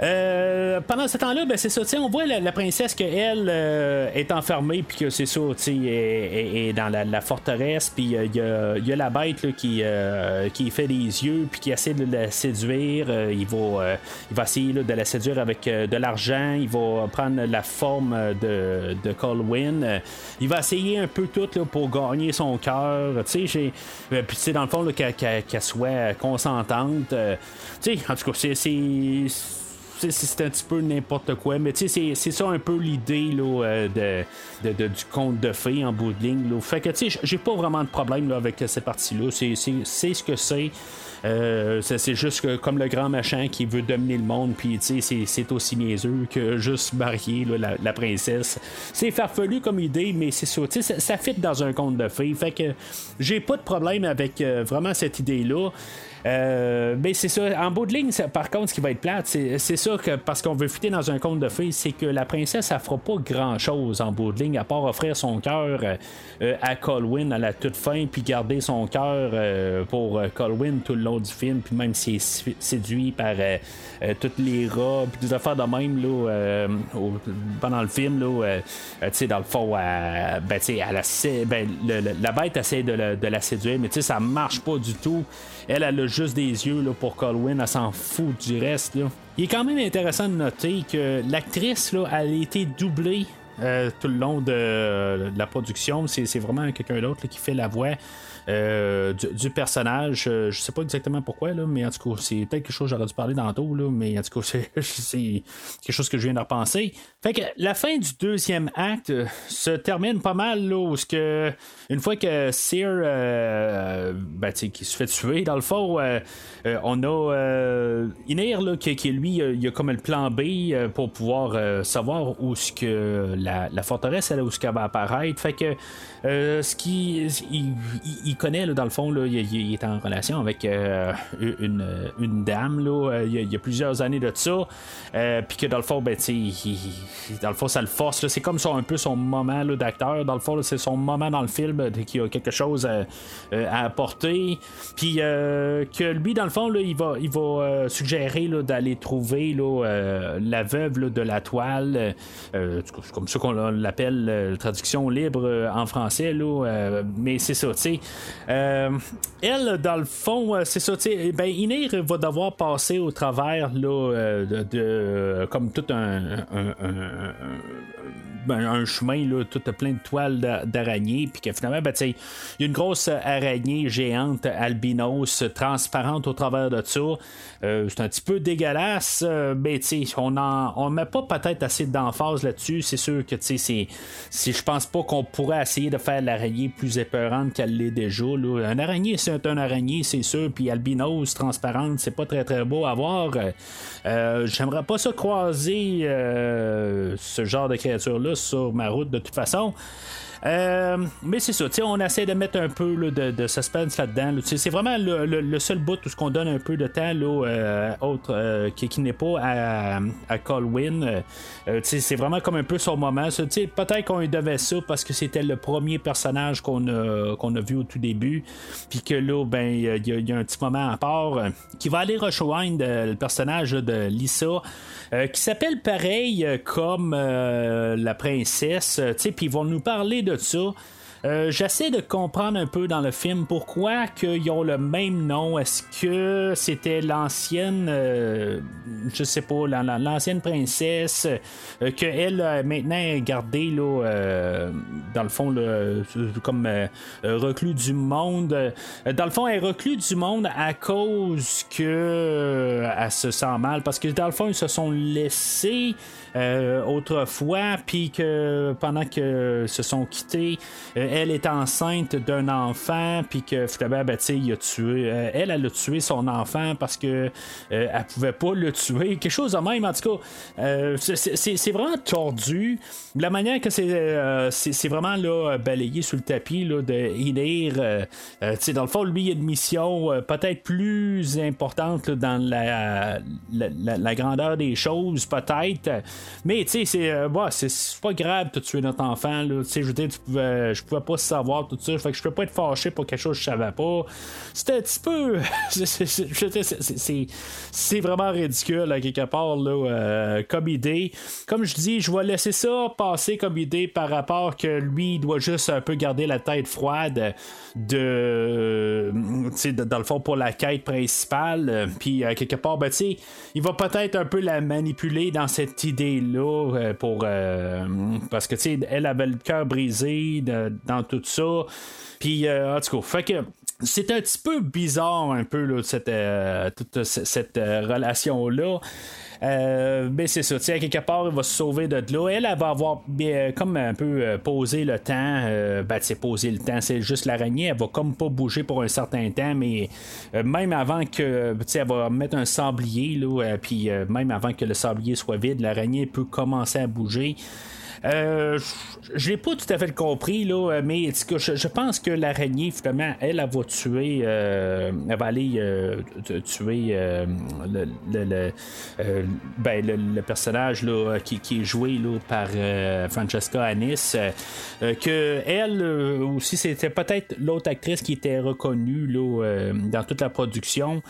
Euh, pendant ce temps-là, ben, c'est ça, on voit la, princesse qu'elle euh, est enfermée, puis que c'est ça, tu est, dans la, forteresse, puis il y, a la bête qui, euh, qui fait des yeux, puis qui essaie de la séduire. il, va, il va essayer de la séduire avec de l'argent, il va prendre la forme de, de Colwyn. il va essayer un peu tout pour gagner son cœur, tu sais, puis dans le fond, qu'elle soit consentante. tu sais, en tout cas, c'est c'est un petit peu n'importe quoi, mais c'est ça un peu l'idée euh, de, du conte de fées en bout de ligne. Fait que j'ai pas vraiment de problème avec cette partie-là. C'est ce que c'est. Euh, c'est juste que, comme le grand machin qui veut dominer le monde, puis c'est aussi niaiseux que juste marier la, princesse. C'est farfelu comme idée, mais c'est ça, ça, ça fit dans un conte de fées. Fait que j'ai pas de problème avec euh, vraiment cette idée-là. Euh, ben c'est ça. En bout de ligne, par contre, ce qui va être plate, c'est, ça que parce qu'on veut fitter dans un conte de fées, c'est que la princesse, elle fera pas grand chose en bout de ligne, à part offrir son cœur euh, à Colwyn à la toute fin, puis garder son cœur euh, pour Colwyn tout le long du film, puis même s'il est séduit par toutes les robes, puis des affaires de même là, pendant le film, là, tu sais, dans le fond, ben, à la, ben, la bête essaie de, de la séduire, mais tu sais, ça marche pas du tout. Elle, elle a juste des yeux là, pour Colwyn, elle s'en fout du reste. Il est quand même intéressant de noter que l'actrice, a été doublée euh, tout le long de, la production. C'est vraiment quelqu'un d'autre qui fait la voix. Euh, du, personnage. Euh, je sais pas exactement pourquoi, là, mais en tout cas, c'est peut-être quelque chose que j'aurais dû parler tantôt, là, mais en tout cas, c'est quelque chose que je viens de repenser. Fait la fin du deuxième acte se termine pas mal, là, où que, une fois que Sear, ben, qui se fait tuer, dans le fond, on a Inir, là, qui, qui, lui, il a comme le plan B pour pouvoir savoir où ce que la, forteresse, elle, où ce qu'elle va apparaître. Fait ce qui, connaît, dans le fond, là, il, est en relation avec euh, une, une, dame là, euh, il, y a, plusieurs années de ça. Euh, puis que dans le fond, ben, dans le fond, ça le force. C'est comme ça un peu son moment d'acteur. Dans le fond, c'est son moment dans le film qui a quelque chose à, apporter. Puis que lui, dans le fond, là, il va, il va suggérer d'aller trouver là, la veuve de la toile. c'est comme ça qu'on l'appelle, traduction libre en français. Là, mais c'est ça, tu sais. Euh, elle, dans le fond, euh, c'est ça, ben, Inir va devoir passer au travers là, euh, de, comme tout un chemin là, tout plein de toiles d'araignées, puis que finalement, ben, il y a une grosse araignée géante albinos transparente au travers de ça. c'est un petit peu dégueulasse, mais on en, on met pas peut-être assez d'emphase là-dessus. C'est sûr que c'est, si je pense pas qu'on pourrait essayer de faire l'araignée plus épeurante qu'elle l'est déjà. Là. Un araignée, c'est un araignée, c'est sûr, puis albinos transparente, c'est pas très très beau à voir. Euh, j'aimerais pas ça croiser euh, ce genre de créature-là sur ma route de toute façon. Euh, mais c'est ça, on essaie de mettre un peu de, suspense là-dedans. c'est vraiment le, seul bout où ce qu'on donne un peu de temps là, euh, euh, qui, n'est pas à, à Colwyn. c'est vraiment comme un peu son moment. Peut-être qu'on lui devait ça parce que c'était le premier personnage qu'on a, qu'on a vu au tout début. Puis que là, ben, il y, a un petit moment à part qui va aller rejoindre le personnage de Lisa. qui s'appelle pareil comme la princesse, puis ils vont nous parler de ça. Euh, j'essaie de comprendre un peu dans le film pourquoi qu'ils ont le même nom. Est-ce que c'était l'ancienne, euh, je sais pas, l'ancienne princesse euh, qu'elle a maintenant gardée là, dans le fond comme reclus du monde. Dans le fond, elle est reclus du monde à cause que elle se sent mal parce que dans le fond ils se sont laissés euh, autrefois, puis que pendant que se sont quittés, euh, elle est enceinte d'un enfant, puis que finalement, ben, il a tué, euh, elle, elle a tué son enfant parce que elle pouvait pas le tuer, quelque chose de même, en tout cas, c'est vraiment tordu. La manière que c'est vraiment là, balayé sous le tapis là, de dans le fond, lui, il y a une mission peut-être plus importante dans la, la, grandeur des choses, peut-être. Mais tu sais, c'est euh, c'est pas grave de tuer notre enfant. Là. Je pouvais pas savoir tout ça. Fait que je peux pas être fâché pour quelque chose que je savais pas. C'était un petit peu. c'est vraiment ridicule à quelque part là, euh, comme idée. Comme je dis, je vais laisser ça passer comme idée par rapport que lui il doit juste un peu garder la tête froide de, de dans le fond pour la quête principale. Puis à quelque part, ben, il va peut-être un peu la manipuler dans cette idée là euh, pour euh, parce que tu sais elle avait le cœur brisé dans tout ça puis euh, en tout cas fait que c'est un petit peu bizarre un peu là, cette, toute cette relation là euh, ben c'est ça, sais, quelque part, il va se sauver de là. Elle, elle va avoir bien, comme un peu euh, posé le temps. Euh, ben, c'est poser le temps, c'est juste l'araignée. Elle va comme pas bouger pour un certain temps, mais même avant que, tu elle va mettre un sablier, là, puis même avant que le sablier soit vide, l'araignée peut commencer à bouger. Euh, je l'ai pas tout à fait compris, là, mais je, pense que l'araignée, finalement, elle, elle va tuer. Euh, elle va aller euh, tuer le, le, ben, le, personnage là, qui, qui, est joué là, par Francesca Anis. que elle aussi, c'était peut-être l'autre actrice qui était reconnue là, dans toute la production.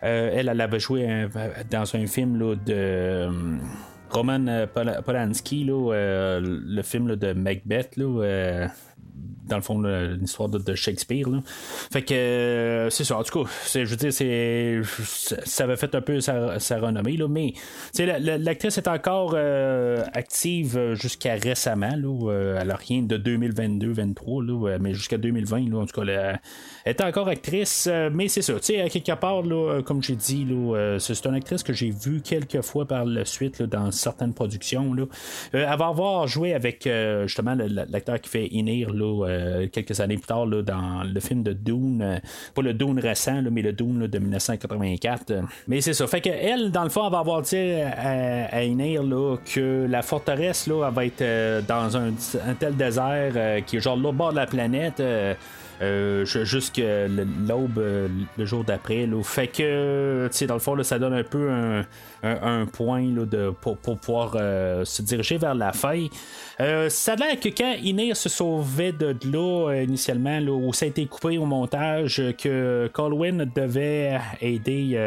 elle, elle avait joué dans un film là, de. Roman euh, Polanski, euh, le film de Macbeth, là, euh, dans le fond, l'histoire de, Shakespeare. Fait que euh, c'est ça. En tout cas, je veux dire, c'est, ça avait fait un peu sa, renommée, là, mais l'actrice est encore euh, active jusqu'à récemment. Là, euh, elle rien de 2022-2023, mais jusqu'à 2020. Là, en tout cas, elle, est encore actrice, mais c'est ça. À quelque part, là, comme j'ai dit, là, c'est une actrice que j'ai vue quelques fois par la suite dans certaines productions. Là. elle va avoir joué avec justement l'acteur qui fait Inir là, euh, quelques années plus tard dans le film de Dune, euh, pas le Dune récent, mais le Dune de 1984. Mais c'est ça. Fait que elle, dans le fond, elle va avoir dit à, à là, que la forteresse là, elle va être euh, dans un, tel désert qui est genre là bord de la planète. Euh, jusqu'à l'aube euh, le jour d'après. Fait que, tu dans le fond, ça donne un peu un, point de, pour, pouvoir euh, se diriger vers la faille. ça a l'air que quand Iner se sauvait de là, initialement, là, où ça a été coupé au montage, que Colwyn devait aider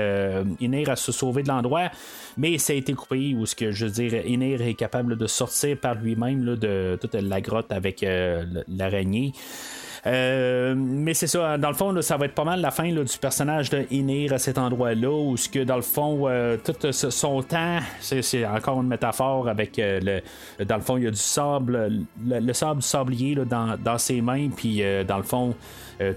Iner à se sauver de l'endroit, mais ça a été coupé, où ce que je veux dire, Iner est capable de sortir par lui-même de toute la grotte avec l'araignée. Mais c'est ça, dans le fond, ça va être pas mal la fin du personnage de Inir à cet endroit-là, où ce que dans le fond, tout son temps, c'est encore une métaphore avec le. Dans le fond, il y a du sable, le, sable du sablier dans, dans, ses mains, puis dans le fond, euh,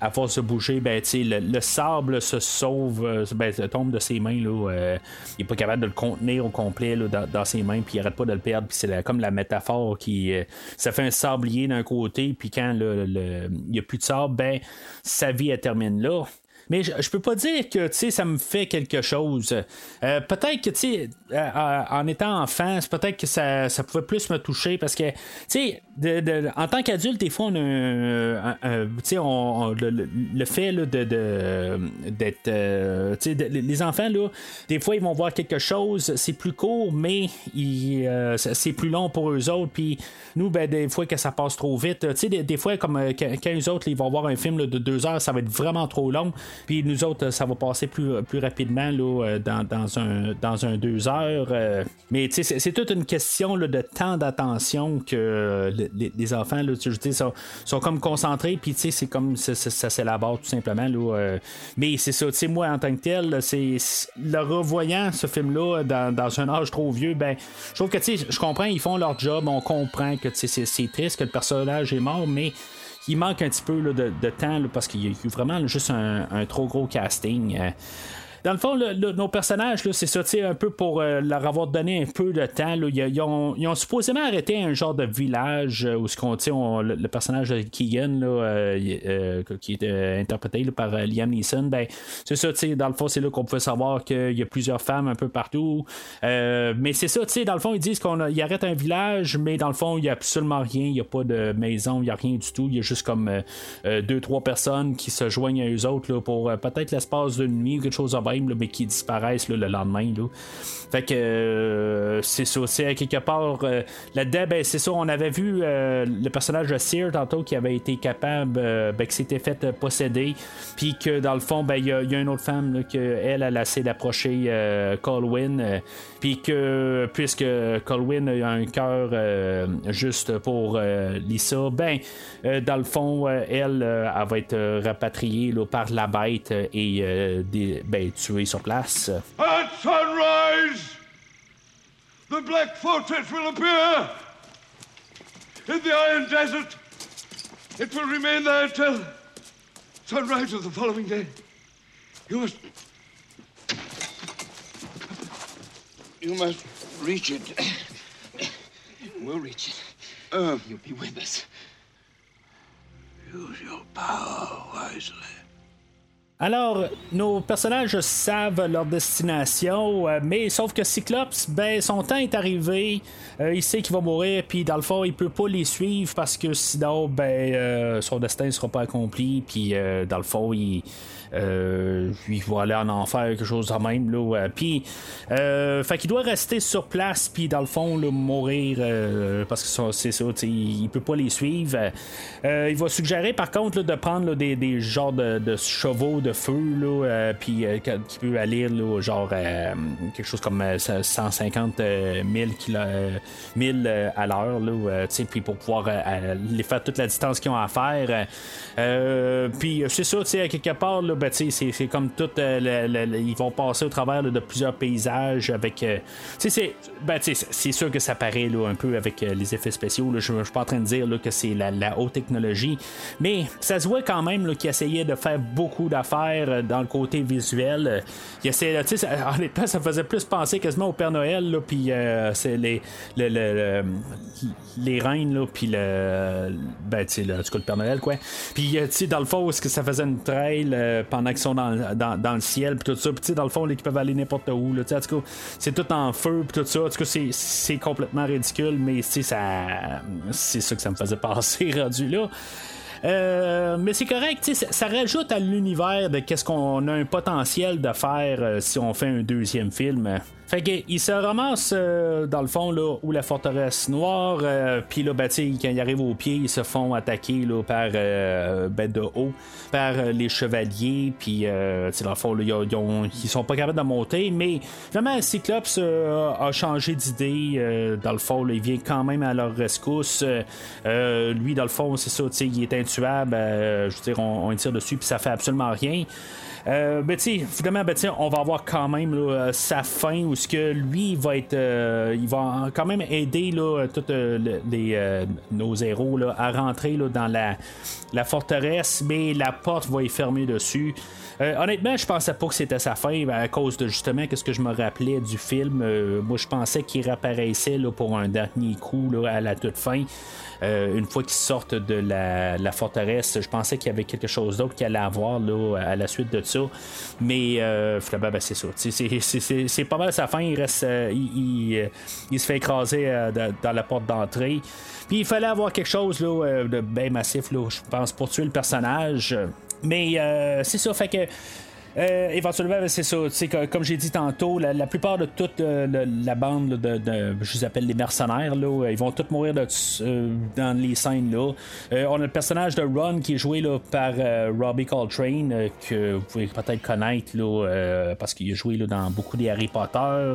à, force de bouger, ben, le, le, sable se sauve, euh, ben, tombe de ses mains. Là, euh, il n'est pas capable de le contenir au complet dans, ses mains, puis il arrête pas de le perdre. C'est comme la métaphore qui. ça fait un sablier d'un côté, puis quand il n'y a plus de sable, ben, sa vie elle termine là. Mais je, je peux pas dire que ça me fait quelque chose. Peut-être que tu euh, en étant enfant, peut-être que ça, ça, pouvait plus me toucher parce que tu en tant qu'adulte, des fois, on a le, fait là, de, d'être. Euh, les enfants, là, des fois, ils vont voir quelque chose, c'est plus court, mais c'est plus long pour eux autres. Puis nous, ben, des fois, que ça passe trop vite. Des, des fois, comme quand, eux autres, ils vont voir un film de deux heures, ça va être vraiment trop long. Puis nous autres, ça va passer plus, plus rapidement là, euh, dans, dans, un, dans un deux heures. Euh. mais c'est, toute une question de temps d'attention que euh, les, enfants là, sont, sont comme concentrés. Puis c'est comme ça, ça, s'élabore tout simplement. Là, mais c'est ça, moi en tant que tel, c'est le revoyant ce film-là dans, dans, un âge trop vieux, ben je trouve que je comprends, ils font leur job, on comprend que c'est triste que le personnage est mort, mais il manque un petit peu de, temps parce qu'il y a vraiment juste un, un trop gros casting. Euh, dans le fond, nos personnages, c'est ça, un peu pour euh, leur avoir donné un peu de temps. ils, ont, supposément arrêté un genre de village euh, où ce qu'on, on, le, personnage de Keegan, euh, qui est interprété par Liam Neeson, ben, c'est ça, dans le fond, c'est là qu'on pouvait savoir qu'il y a plusieurs femmes un peu partout. mais c'est ça, dans le fond, ils disent qu'on arrête un village, mais dans le fond, il n'y a absolument rien. Il n'y a pas de maison, il n'y a rien du tout. Il y a juste comme deux, trois personnes qui se joignent à eux autres pour peut-être l'espace d'une nuit ou quelque chose mais qui disparaissent le lendemain. Fait que euh, c'est ça. C'est quelque part euh, là-dedans, ben, c'est ça. On avait vu euh, le personnage de Sear tantôt qui avait été capable, ben, qui s'était fait posséder. Puis que dans le fond, ben, il y, a une autre femme là, que elle, a essayé d'approcher Colwyn. Puis que puisque Colwyn a un cœur juste pour Lisa, ben dans le fond, elle, va être rapatriée par la bête et ben, tuée sur place. the Black Fortress will appear in the Iron Desert. It will remain there until sunrise of the following day. You must. You must reach it. We'll reach it. Uh, You'll be with us. Use your power wisely. Alors, nos personnages savent leur destination, euh, mais sauf que Cyclops, ben, son temps est arrivé, euh, il sait qu'il va mourir, puis dans le fond, il peut pas les suivre parce que sinon, ben, euh, son destin ne sera pas accompli, puis dans le fond, il euh, il va aller en enfer, quelque chose de même. Là, puis, euh, fait qu'il doit rester sur place, puis dans le fond, mourir, euh, parce que c'est ça, il peut pas les suivre. Euh, il va suggérer, par contre, de prendre des, des, genres de, chevaux de feu, là, puis qui peut aller, là, genre, quelque chose comme 150 000, à l'heure, là, puis pour pouvoir les faire toute la distance qu'ils ont à faire. puis, c'est ça, quelque part, là, ben, c'est comme tout. Euh, ils vont passer au travers de plusieurs paysages avec. Euh, ben, c'est sûr que ça paraît là, un peu avec euh, les effets spéciaux. je ne suis pas en train de dire que c'est la, haute technologie, mais ça se voit quand même qu'ils essayaient de faire beaucoup d'affaires dans le côté visuel. Il essayait, ça, ça faisait plus penser quasiment au Père Noël, puis c'est les, les reines, puis le. Ben, tu le Père Noël, quoi. Puis, dans le fond, ce que ça faisait une trail pendant qu'ils sont dans, le ciel, puis tout ça. Puis dans le fond, ils peuvent aller n'importe où. Là, en tout cas, c'est tout en feu, puis tout ça. Tout cas, c'est complètement ridicule, mais ça, c'est ça que ça me faisait passer rendu là. Euh, mais c'est correct, ça, ça, rajoute à l'univers de qu'est-ce qu'on a un potentiel de faire euh, si on fait un deuxième film. Fait qu'il se ramasse euh, dans le fond là, où la forteresse noire, euh, puis là, ben, quand ils arrivent au pied, ils se font attaquer là, par euh, ben, de haut, par les chevaliers, puis dans le fond, ils, sont pas capables de monter, mais vraiment, Cyclops a changé d'idée. dans le fond, il vient quand même à leur rescousse. lui, dans le fond, c'est ça, il est intuable. je veux dire, on, on tire dessus, puis ça fait absolument rien. Euh, ben, finalement, ben, on va avoir quand même euh, sa fin où ce que lui va être. Euh, il va quand même aider là, tous les, nos héros à rentrer dans la, forteresse, mais la porte va y fermer dessus. honnêtement, je pensais pas que c'était sa fin ben, à cause de justement ce que je me rappelais du film. moi, je pensais qu'il réapparaissait pour un dernier coup à la toute fin. Euh, une fois qu'ils sortent de la, forteresse, je pensais qu'il y avait quelque chose d'autre qu'il allait avoir à la suite de ça. Mais euh, ben, c'est ça. C'est pas mal sa fin. Il, reste, euh, il, se fait écraser dans la porte d'entrée. Puis il fallait avoir quelque chose de bien massif, je pense, pour tuer le personnage. Mais c'est ça, fait que euh, éventuellement, ben, c'est ça. Comme j'ai dit tantôt, la, plupart de toute euh, la bande de, je les appelle les mercenaires, euh, ils vont tous mourir dans les scènes là. on a le personnage de Ron qui est joué par Robbie Coltrane, que vous pouvez peut-être connaître parce qu'il a joué dans beaucoup des Harry Potter.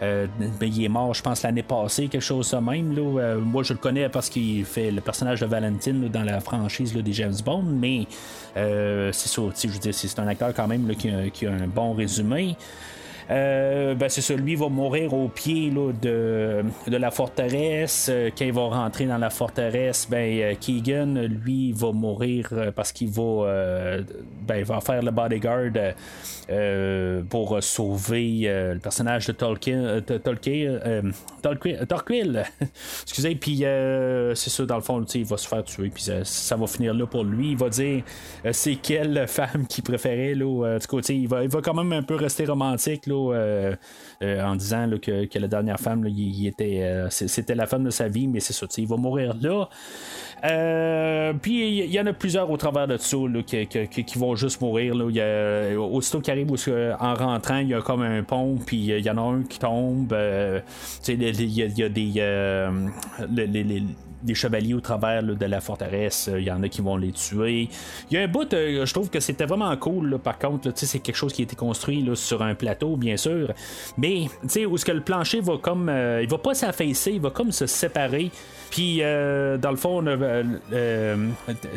Ben, il est mort, je pense, l'année passée, quelque chose de même. Moi, je le connais parce qu'il fait le personnage de Valentine dans la franchise des James Bond, mais c'est ça, je veux dire, c'est un acteur quand même qui, a, un bon résumé. Euh, ben c'est ça, lui va mourir au pied de, de, la forteresse. Euh, quand il va rentrer dans la forteresse, ben euh, Keegan, lui, va mourir parce qu'il va, ben, va faire le bodyguard pour sauver le personnage de Tolkien, Tolkien, Excusez, puis c'est ça, dans le fond, il va se faire tuer, puis ça, va finir là pour lui. Il va dire c'est quelle femme qu'il préférait, là, du côté, il va, il va quand même un peu rester romantique, là, euh, euh, en disant que, la dernière femme, était, euh, c'était la femme de sa vie, mais c'est ça, il va mourir là. puis il y, en a plusieurs au travers de ça qui, vont juste mourir. Là. Y aussitôt qu'ils arrivent en rentrant, il y a comme un pont, puis il y en a un qui tombe. il y, a des des chevaliers au travers de la forteresse. Il y en a qui vont les tuer. Il y a un bout, euh, je trouve que c'était vraiment cool. par contre, c'est quelque chose qui a été construit sur un plateau, bien sûr. Mais où est-ce que le plancher va comme. Euh, il va pas s'affaisser, il va comme se séparer. Puis, euh, dans le fond, on a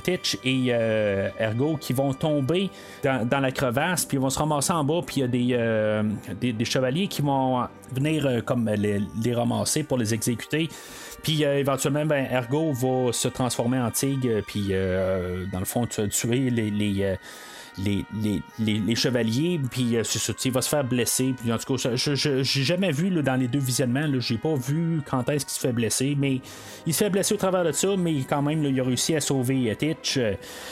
Titch et Ergo qui vont tomber dans, la crevasse, puis ils vont se ramasser en bas, puis il y a des, des, chevaliers qui vont venir comme les, les ramasser pour les exécuter. Puis euh, éventuellement, ben, Ergo va se transformer en tigre, puis euh, dans le fond, tuer les, les, euh, les, les, chevaliers, puis euh, il va se faire blesser. Puis en tout cas, je j'ai jamais vu dans les deux visionnements, j'ai pas vu quand est-ce qu'il se fait blesser, mais il se fait blesser au travers de ça, mais quand même, il a réussi à sauver euh, Titch.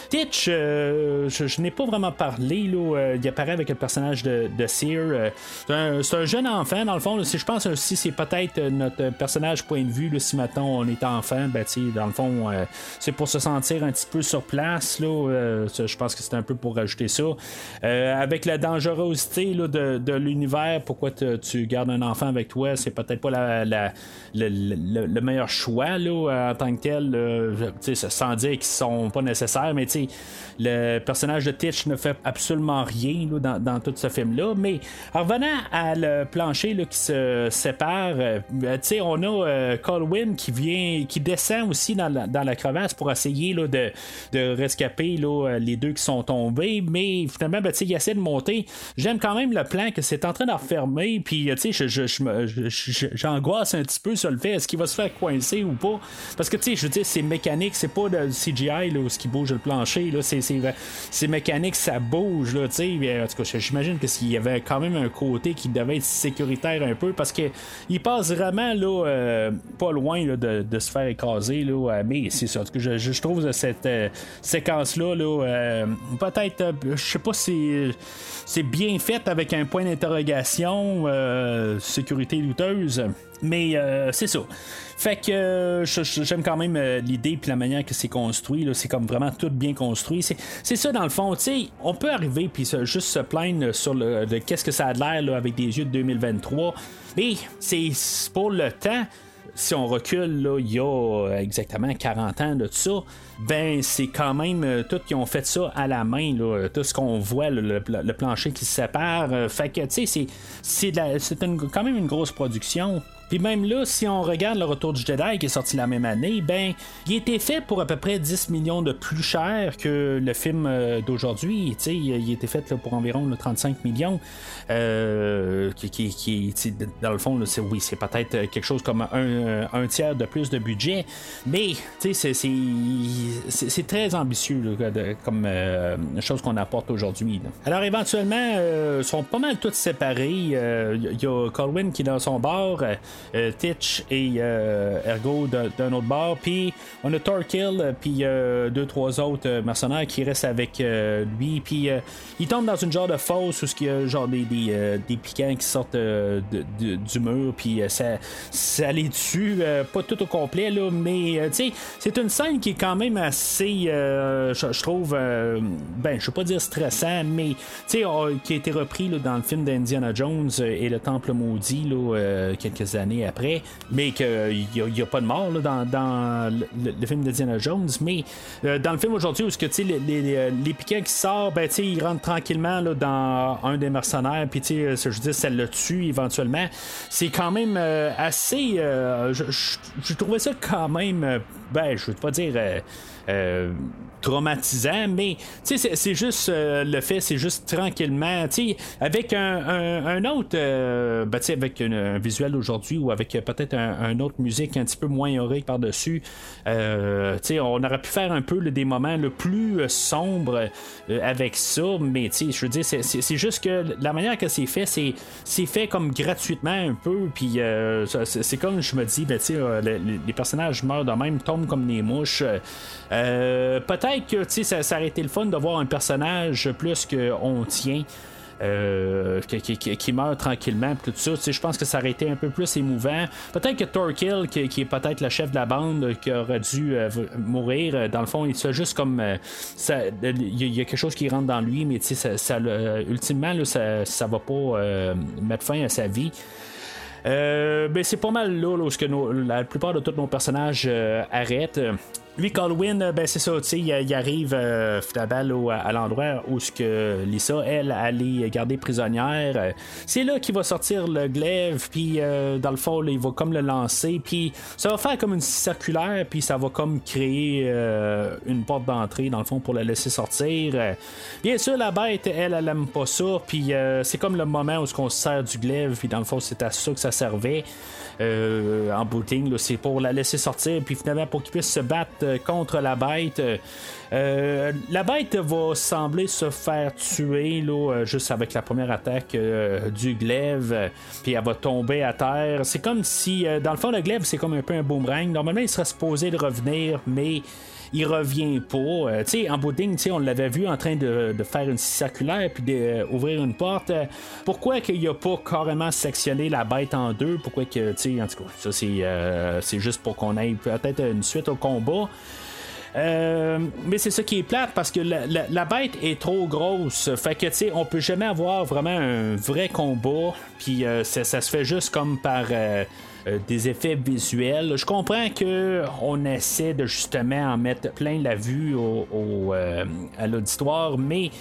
Titch, euh, je, n'ai pas vraiment parlé, là, il apparaît avec le personnage de, de Seer. c'est, un, jeune enfant, dans le fond. si je pense aussi, c'est peut-être notre personnage point de vue, si maintenant on est enfant, ben, dans le fond, c'est pour se sentir un petit peu sur place. Là, je pense que c'est un peu pour rajouter Euh, avec la dangerosité de, l'univers, pourquoi tu gardes un enfant avec toi, c'est peut-être pas la, le, meilleur choix là, en tant que tel. sans dire qu'ils sont pas nécessaires, mais le personnage de Titch ne fait absolument rien dans, tout ce film-là. Mais en revenant à le plancher qui se sépare, euh, on a euh, Colwyn qui vient, qui descend aussi dans la, crevasse pour essayer de, de rescaper les deux qui sont tombés mais finalement, ben, il essaie de monter. J'aime quand même le plan que c'est en train de refermer, puis j'angoisse un petit peu sur le fait est-ce qu'il va se faire coincer ou pas? Parce que, tu sais, je veux dire, c'est mécanique, c'est pas de CGI là, où ce qui bouge le plancher, c'est, mécanique, ça bouge, tu sais. En tout cas, j'imagine que s'il y avait quand même un côté qui devait être sécuritaire un peu, parce que il passe vraiment là, euh, pas loin de, se faire écraser, là, mais c'est ça. Je, je trouve cette euh, séquence-là, là, euh, peut-être je sais pas si c'est bien fait avec un point d'interrogation, sécurité douteuse. Mais c'est ça. Fait que euh, j'aime quand même euh, l'idée puis la manière que c'est construit. C'est comme vraiment tout bien construit. C'est ça dans le fond. sais on peut arriver puis juste se plaindre sur le, qu'est-ce que ça a l'air avec des yeux de 2023. Mais c'est pour le temps si on recule, il y a exactement 40 ans de tout ça, ben c'est quand même euh, tout qui ont fait ça à la main, là, tout ce qu'on voit, le, plancher qui se sépare. fait que, tu sais, c'est quand même une grosse production. Puis même là, si on regarde le Retour du Jedi qui est sorti la même année, ben, il était fait pour à peu près 10 millions de plus cher que le film euh, d'aujourd'hui. Il était fait pour environ 35 millions. Euh, qui, qui, dans le fond, c'est, oui, c'est peut-être quelque chose comme un, un, tiers de plus de budget, mais c'est, c'est, très ambitieux comme euh, chose qu'on apporte aujourd'hui. Alors éventuellement, ils sont pas mal tous séparés. Il y a Colwyn qui est dans son bar. Euh, Titch et euh, Ergo d'un autre bord. Puis on a Torkill, puis deux, trois autres mercenaires qui restent avec lui. Puis il tombe dans une genre de fosse où il y a genre des, des, piquants qui sortent du mur. Puis ça, ça les tue, pas tout au complet, là, mais tu sais, c'est une scène qui est quand même assez, je trouve, ben, je veux pas dire stressant, mais tu sais, qui a été repris dans le film d'Indiana Jones et le Temple maudit, là, quelques années après, mais qu'il n'y a, pas de mort dans, le, film de Diana Jones. Mais euh, dans le film aujourd'hui, où ce que les, les, les, piquants qui sortent, ben, ils rentrent tranquillement dans un des mercenaires, puis euh, je dis, ça le tue éventuellement. C'est quand même euh, assez. je, trouvais ça quand même. ben, je veux pas dire traumatisant, mais c'est juste euh, le fait, c'est juste tranquillement, avec un, autre, euh, ben, avec un, visuel aujourd'hui ou avec peut-être un, autre musique un petit peu moins héroïque par-dessus, euh, on aurait pu faire un peu des moments le plus sombres avec ça, mais je veux dire, c'est juste que la manière que c'est fait, c'est fait comme gratuitement un peu, puis c'est comme je me dis, ben, les, les, personnages meurent de même, tombent comme des mouches. Peut-être que ça, ça aurait été le fun de voir un personnage plus qu'on tient. Euh, qui, meurt tranquillement, tout ça. Je pense que ça aurait été un peu plus émouvant. Peut-être que Torkill, qui, est peut-être le chef de la bande, qui aurait dû euh, mourir, euh, dans le fond, il se juste comme. Il y, a quelque chose qui rentre dans lui, mais ça, ultimement, ça, ça va pas mettre fin à sa vie. ben c'est pas mal là, où la plupart de tous nos personnages arrêtent. Lui, Colwyn, euh, ben c'est ça, sais, il, arrive euh, à l'endroit où ce que Lisa, elle, allait garder prisonnière. c'est là qu'il va sortir le glaive, puis euh, dans le fond, il va comme le lancer, puis ça va faire comme une circulaire, puis ça va comme créer euh, une porte d'entrée, dans le fond, pour la laisser sortir. bien sûr, la bête, elle, elle aime pas ça, puis c'est comme le moment où on se sert du glaive, puis dans le fond, c'est à ça que ça servait. Euh, en booting. C'est pour la laisser sortir, puis finalement pour qu'il puisse se battre euh, contre la bête. Euh, la bête va sembler se faire tuer là, juste avec la première attaque du glaive, puis elle va tomber à terre. C'est comme si, dans le fond, le glaive, c'est comme un peu un boomerang. Normalement, il serait supposé de revenir, mais il revient pas. Euh, tu sais, en boudding, on l'avait vu en train de, faire une circulaire puis d'ouvrir une porte. pourquoi qu'il a pas carrément sectionné la bête en deux? Pourquoi que, tu sais, en tout cas, ça euh, c'est, juste pour qu'on ait peut-être une suite au combat. Euh, mais c'est ça qui est plate parce que la, bête est trop grosse. Fait que, tu sais, on peut jamais avoir vraiment un vrai combat. Puis ça, ça, se fait juste comme par euh, des effets visuels. Je comprends que on essaie de justement en mettre plein la vue au, euh, à l'auditoire, mais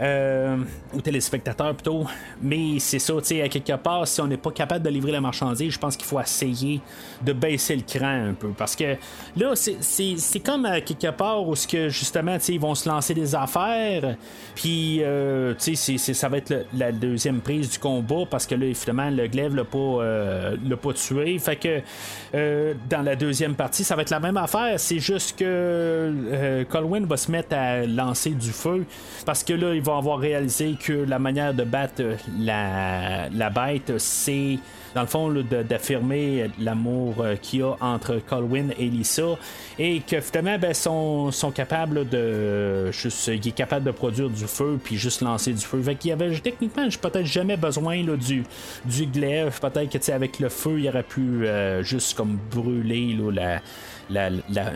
euh, aux téléspectateurs plutôt. Mais c'est ça, tu sais, à quelque part, si on n'est pas capable de livrer la marchandise, je pense qu'il faut essayer de baisser le cran un peu. Parce que là, c'est comme à quelque part où que, justement, ils vont se lancer des affaires, puis euh, ça va être la deuxième prise du combat, parce que là, évidemment, le glaive l'a pas, euh, pas tué. Fait que euh, dans la deuxième partie, ça va être la même affaire. C'est juste que Colwyn va se mettre à lancer du feu, parce que là, ils vont avoir réalisé que la manière de battre la, la bête, c'est dans le fond, d'affirmer l'amour euh, qu'il y a entre Colwyn et Lisa, et que finalement, ben, sont, sont capables de. Juste, il est capable de produire du feu, puis juste lancer du feu. Fait qu'il y avait techniquement, peut-être jamais besoin là, du, du glaive. Peut-être que avec le feu, il aurait pu euh, juste comme brûler là, la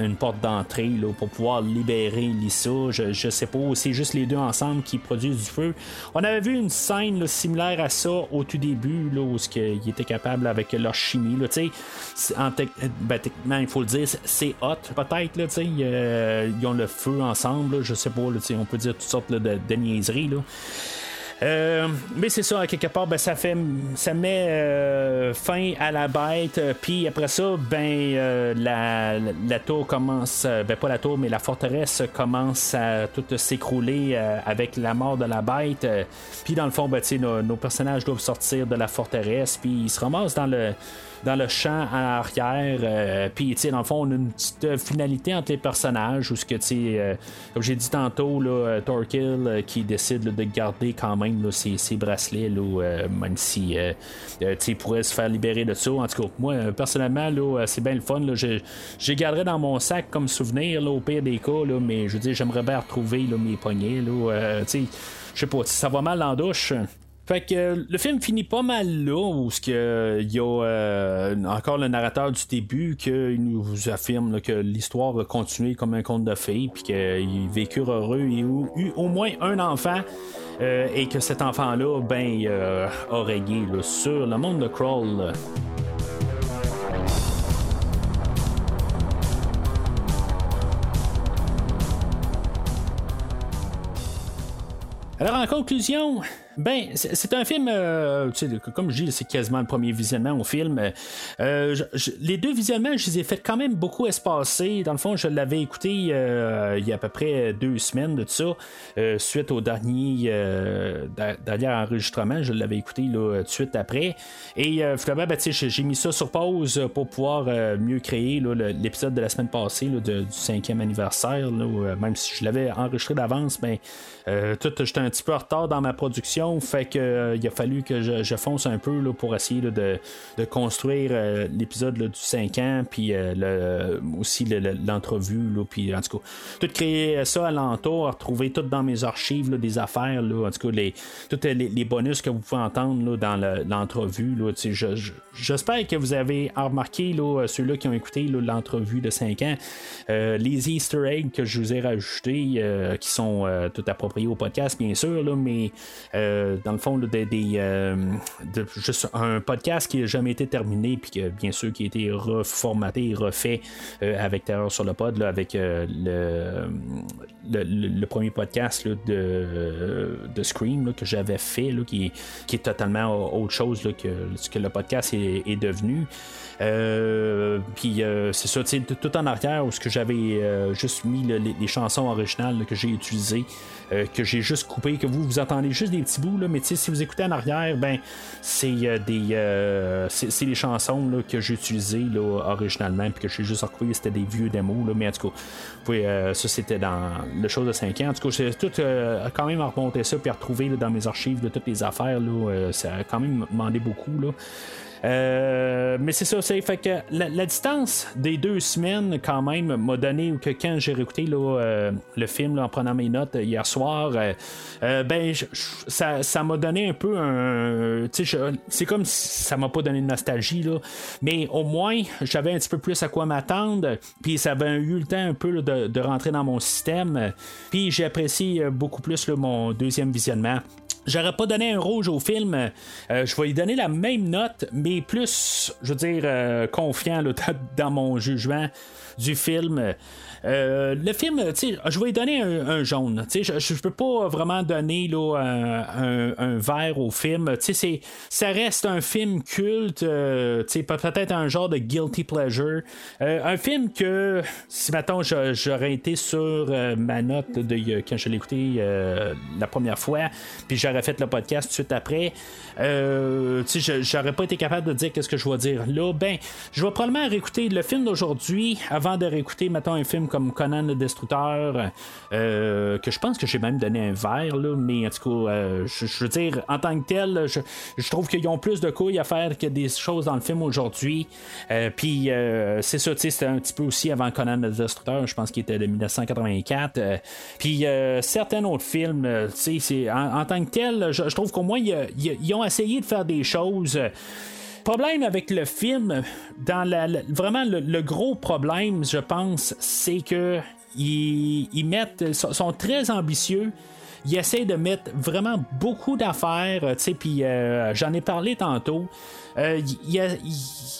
une porte d'entrée pour pouvoir libérer Lisa. Je, je sais pas, c'est juste les deux ensemble qui produisent du feu. On avait vu une scène similaire à ça au tout début, là, où ils étaient capables avec leur chimie. Là, en ben, techniquement, il faut le dire, c'est hot peut-être. Là, euh, ils ont le feu ensemble. je sais pas, on peut dire toutes sortes de, de niaiseries. Là. Euh, mais c'est ça, quelque part, ben, ça fait ça met euh, fin à la bête. Euh, puis après ça, ben la, la, tour commence, ben pas la tour, mais la forteresse commence à tout s'écrouler avec la mort de la bête. puis dans le fond, ben, nos, nos personnages doivent sortir de la forteresse. Puis ils se ramassent dans le dans le champ à arrière. Euh, puis, tu sais, dans le fond, on a une petite euh, finalité entre les personnages où, ce que, tu sais, euh, comme j'ai dit tantôt, là, Torkill qui décide de garder quand même ses, ses, bracelets, là, même si il pourrait se faire libérer de ça. En tout cas, moi, personnellement, là, c'est bien le fun. Là, je, je garderai dans mon sac comme souvenir, là, au pire des cas, là, mais je veux dire, j'aimerais bien retrouver là, mes poignets. Là, tu sais, je sais pas, ça va mal en douche. Fait que euh, le film finit pas mal là, où il y a euh, encore le narrateur du début qui nous affirme que l'histoire va continuer comme un conte de fées, puis qu'ils vécurent heureux et ont eu au moins un enfant. Euh, et que cet enfant-là, ben, a régné sur le monde de Crawl. Alors en conclusion, ben, c'est un film, euh, comme je dis, c'est quasiment le premier visionnement au film. Euh, les deux visionnements, je les ai fait quand même beaucoup espacer. Dans le fond, je l'avais écouté euh, il y a à peu près deux semaines de ça, suite au dernier, dernier enregistrement. Je l'avais écouté là, tout de suite après. Et finalement, ben, j'ai mis ça sur pause pour pouvoir mieux créer l'épisode de la semaine passée du cinquième anniversaire. même si je l'avais enregistré d'avance, ben, tout, j'étais un petit peu en retard dans ma production fait que euh, il a fallu que je, fonce un peu là, pour essayer de, construire euh, l'épisode du 5 ans, puis euh, aussi l'entrevue, puis en tout cas, tout créer ça à l'entour, retrouver tout dans mes archives des affaires, en tout cas, les, tous les, bonus que vous pouvez entendre dans l'entrevue. J'espère que vous avez remarqué, ceux-là qui ont écouté l'entrevue de 5 ans, les Easter eggs que je vous ai rajoutés, qui sont tout appropriés au podcast, bien sûr, là, mais euh, dans le fond, des, euh, juste un podcast qui n'a jamais été terminé, puis que bien sûr qui a été reformaté et refait euh, avec Terreur sur le pod, avec le, le, premier podcast de, de Scream que j'avais fait, qui, qui, est totalement autre chose que ce que le podcast est, devenu. Puis c'est ça, tout en arrière où ce que j'avais juste mis les, chansons originales que j'ai utilisées, que j'ai juste coupé, que vous vous entendez juste des petits bouts, là, mais si vous écoutez en arrière, ben c'est euh, des euh, c'est les chansons que j'ai utilisées là, originalement, puis que j'ai juste recouvert, c'était des vieux démos, là, mais en tout cas, euh, ça c'était dans le show de 5 ans. En tout cas, j'ai tout quand même remonté ça, puis retrouver dans mes archives de toutes les affaires, là, ça a quand même demandé beaucoup. Là. Euh, mais c'est ça, c'est fait que la, distance des deux semaines, quand même, m'a donné que quand j'ai réécouté euh, le film en prenant mes notes hier soir, euh, ben ça, m'a donné un peu un. C'est comme si ça m'a pas donné de nostalgie, là, mais au moins j'avais un petit peu plus à quoi m'attendre, puis ça avait eu le temps un peu de, rentrer dans mon système, puis j'ai apprécié beaucoup plus mon deuxième visionnement. J'aurais pas donné un rouge au film. Euh, je vais lui donner la même note, mais plus, je veux dire, euh, confiant dans mon jugement du film. Euh, le film, je vais lui donner un, jaune. Je ne peux pas vraiment donner là, un, vert au film. Ça reste un film culte, euh, peut-être un genre de guilty pleasure. Euh, un film que, si maintenant j'aurais été sur ma note de quand je l'ai écouté la première fois, puis j'aurais fait le podcast tout de suite après, euh, j'aurais pas été capable de dire qu'est-ce que je vais dire là. Ben, je vais probablement réécouter le film d'aujourd'hui avant de réécouter, mettons, un film comme Conan le Destructeur, euh, que je pense que j'ai même donné un verre, là, mais en tout cas, euh, je, veux dire, en tant que tel, je, trouve qu'ils ont plus de couilles à faire que des choses dans le film aujourd'hui. Euh, puis, c'est ça, c'était un petit peu aussi avant Conan le Destructeur, je pense qu'il était de 1984. Puis, certains autres films, en, tant que tel, je, trouve qu'au moins, ils ont essayé de faire des choses problème avec le film, vraiment le, gros problème, je pense, c'est que ils, mettent, sont très ambitieux ils essaient de mettre vraiment beaucoup d'affaires, tu sais, puis euh, j'en ai parlé tantôt. Euh,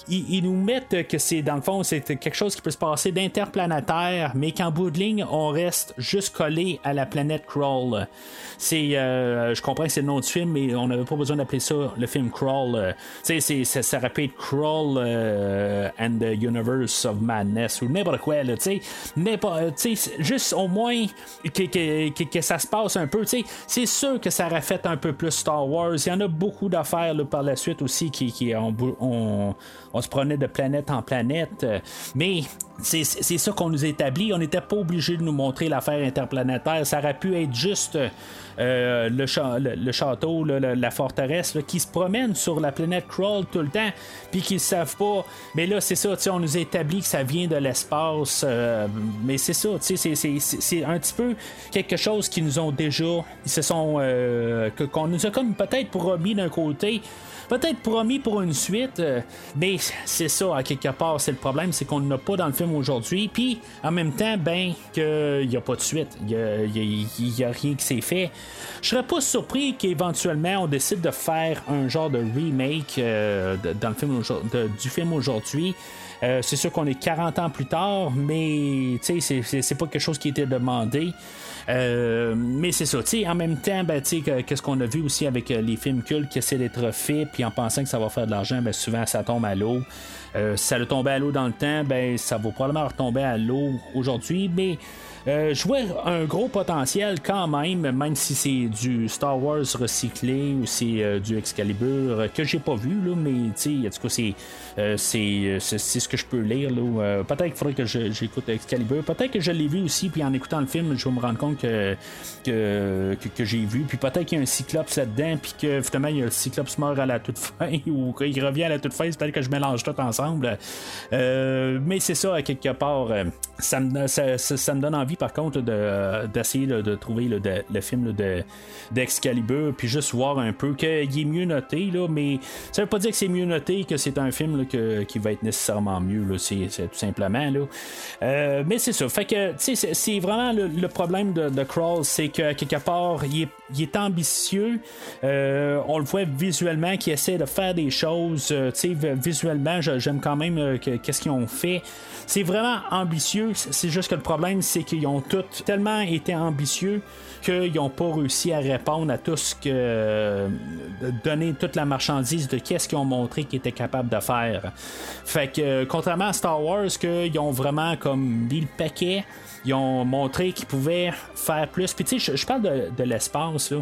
ils, nous mettent que c'est, dans le fond, c'est quelque chose qui peut se passer d'interplanétaire, mais qu'en bout de ligne, on reste juste collé à la planète Crawl. Euh, je comprends que c'est le nom du film, mais on n'avait pas besoin d'appeler ça le film Crawl. tu sais, ça, ça répète Crawl and the Universe of Madness ou n'importe quoi, tu sais. Juste au moins que, que, ça se passe un peu. C'est sûr que ça aurait fait un peu plus Star Wars. Il y en a beaucoup d'affaires par la suite aussi qui on, on, se prenait de planète en planète. Mais c'est ça qu'on nous établit. On n'était pas obligé de nous montrer l'affaire interplanétaire. Ça aurait pu être juste euh, le, château, la forteresse, qui se promène sur la planète Crawl tout le temps, puis qu'ils ne savent pas. Mais là, c'est ça, on nous établit que ça vient de l'espace. Euh, mais c'est ça, c'est un petit peu quelque chose qui nous ont déjà. Ils se sont. Euh, qu'on nous a comme peut-être promis d'un côté peut-être promis pour une suite, mais c'est ça, à quelque part, c'est le problème, c'est qu'on n'a pas dans le film aujourd'hui, puis en même temps, ben, qu'il n'y a pas de suite, il n'y a, rien qui s'est fait. Je serais pas surpris qu'éventuellement on décide de faire un genre de remake euh, dans le film du film aujourd'hui. Euh, c'est sûr qu'on est 40 ans plus tard, mais c'est pas quelque chose qui était demandé. Euh, mais c'est ça, en même temps, ben, qu'est-ce qu'on a vu aussi avec les films cultes qui essaient d'être faits, puis en pensant que ça va faire de l'argent, ben, souvent ça tombe à l'eau. Ça le tombait à l'eau dans le temps, ben, ça va probablement retomber à l'eau aujourd'hui, mais euh, je vois un gros potentiel quand même, même si c'est du Star Wars recyclé ou c'est euh, du Excalibur euh, que j'ai pas vu, là, mais en tout cas, c'est, ce que je peux lire. Peut-être qu'il faudrait que j'écoute Excalibur. Peut-être que je l'ai vu aussi, puis en écoutant le film, je vais me rendre compte que, que, que, j'ai vu. Puis peut-être qu'il y a un Cyclope là-dedans, puis que finalement, il y a le Cyclope mort à la toute fin, ou qu'il revient à la toute fin. peut-être que je mélange tout ensemble. mais c'est ça, quelque part, ça me, ça, ça me donne envie par contre d'essayer de, trouver le, film de, d'Excalibur, puis juste voir un peu qu'il est mieux noté, là, mais ça veut pas dire que c'est mieux noté que c'est un film qui va être nécessairement mieux, c'est, tout simplement. Là. Euh, mais c'est ça. Fait que c'est, vraiment le, problème de, de, Crawl, c'est que quelque part, il est, ambitieux. Euh, on le voit visuellement qu'il essaie de faire des choses. Euh, visuellement, j'aime quand même qu'est-ce qu'ils ont fait. C'est vraiment ambitieux. C'est juste que le problème, c'est qu'ils ont tous tellement été ambitieux qu'ils n'ont pas réussi à répondre à tout ce que. donner toute la marchandise de qu'est-ce qu'ils ont montré qu'ils étaient capables de faire. Fait que, contrairement à Star Wars, qu'ils ont vraiment comme mis le paquet ils ont montré qu'ils pouvaient faire plus. Puis tu sais, je, parle de, l'espace, là,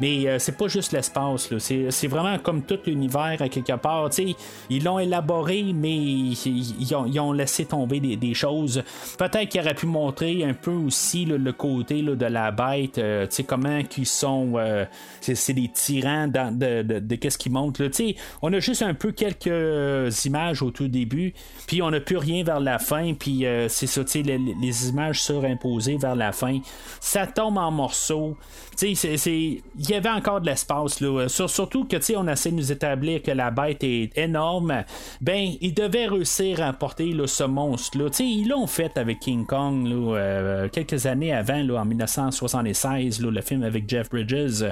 mais euh, c'est pas juste l'espace. C'est vraiment comme tout l'univers à quelque part. Tu sais, ils l'ont élaboré, mais ils, ont, laissé tomber des, choses. Peut-être qu'ils auraient pu montrer un peu aussi le côté de la bête. Euh, tu sais, comment qu'ils sont. Euh, c'est des tyrans de, qu'est-ce qu'ils montrent. Tu sais, on a juste un peu quelques images au tout début, puis on n'a plus rien vers la fin. Puis c'est ça, tu sais, les, les images surimposé vers la fin. Ça tombe en morceaux. Il y avait encore de l'espace. Là. surtout que on essaie de nous établir que la bête est énorme. Ben, ils devaient réussir à porter ce monstre-là. Ils l'ont fait avec King Kong euh, quelques années avant, là, en 1976, le film avec Jeff Bridges.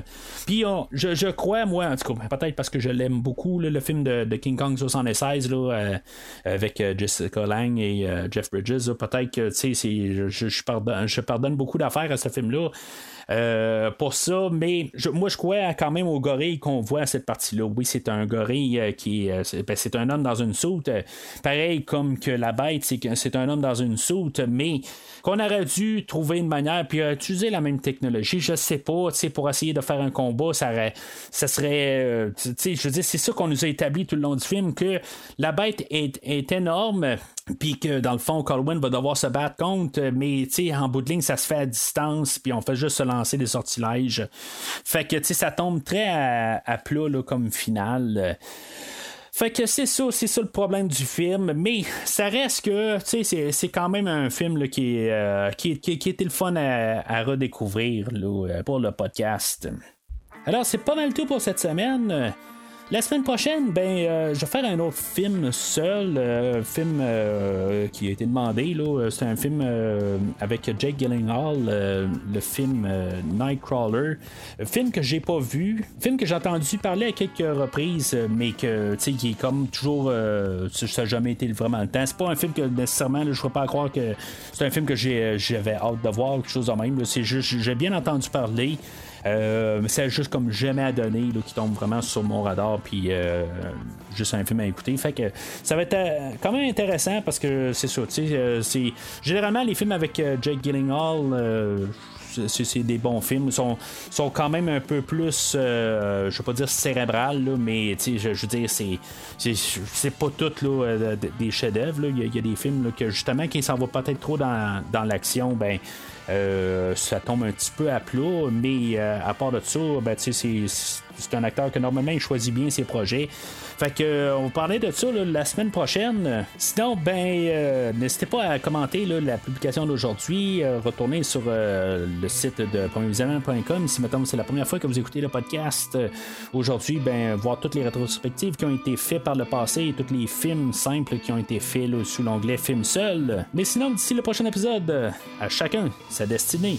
Puis je, crois, moi, en tout cas, peut-être parce que je l'aime beaucoup, le film de, King Kong 76 là, euh, avec euh, Jessica Lange et Jeff Bridges. Peut-être que je, je, pardonne, je pardonne beaucoup d'affaires à ce film-là. Euh, pour ça, mais moi je crois quand même au gorille qu'on voit à cette partie-là. Oui, c'est un gorille euh, qui euh, ben, c'est un homme dans une soute. Pareil comme que la bête, c'est, un homme dans une soute, mais qu'on aurait dû trouver une manière puis utiliser la même technologie, je sais pas, pour essayer de faire un combat, ça, ça serait. Je veux dire, c'est ça qu'on nous a établi tout le long du film, que la bête est, est énorme, puis que dans le fond, Colwyn va devoir se battre contre, mais en bout de ligne, ça se fait à distance, puis on fait juste se lancer des sortilèges. Fait que ça tombe très à, à plat là, comme finale. Fait que c'est ça, c'est ça le problème du film, mais ça reste que, tu sais, c'est quand même un film qui, euh, qui, qui, était le fun à, redécouvrir là, pour le podcast. Alors, c'est pas mal tout pour cette semaine. La semaine prochaine, ben, euh, je vais faire un autre film seul, euh, film euh, qui a été demandé. Là, c'est un film avec Jake Gyllenhaal, le film Nightcrawler, film que j'ai pas vu, film que j'ai entendu parler à quelques reprises, mais que tu sais, qui est comme toujours, ça n'a jamais été vraiment le temps. C'est pas un film que nécessairement, je ne pas croire que c'est un film que j'avais hâte de voir, quelque chose de même. C'est juste, j'ai bien entendu parler. Euh, c'est juste comme jamais à donner qui tombe vraiment sur mon radar puis euh, juste un film à écouter. Fait que ça va être euh, quand même intéressant parce que c'est ça, c'est généralement les films avec Jake Gyllenhaal c'est des bons films. Sont, sont quand même un peu plus, je vais pas dire cérébral, mais je, je veux dire, c'est, c'est, pas tout des chefs-d'œuvre. Il, y, a des films que justement, qui s'en va peut-être trop dans, dans l'action, ben euh, ça tombe un petit peu à plat, mais euh, à part de ça, ben, c'est c'est un acteur que normalement il choisit bien ses projets. Fait que euh, on va parler de ça la semaine prochaine. Sinon, ben euh, n'hésitez pas à commenter la publication d'aujourd'hui. Euh, retournez sur le site de premiervisionnement.com si maintenant c'est la première fois que vous écoutez le podcast. aujourd'hui, ben voir toutes les rétrospectives qui ont été faites par le passé et tous les films simples qui ont été faits sous l'onglet film seul. Mais sinon, d'ici le prochain épisode, à chacun sa destinée.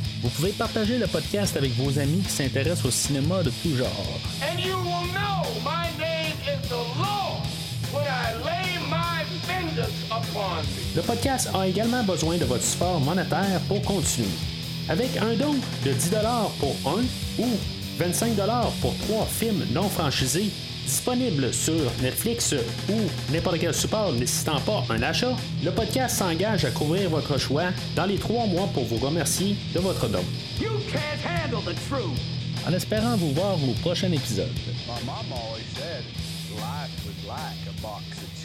Vous pouvez partager le podcast avec vos amis qui s'intéressent au cinéma de tout genre. Le podcast a également besoin de votre support monétaire pour continuer. Avec un don de 10 pour un ou 25 pour trois films non franchisés disponibles sur Netflix ou n'importe quel support nécessitant pas un achat, le podcast s'engage à couvrir votre choix dans les trois mois pour vous remercier de votre don. En espérant vous voir au prochain épisode.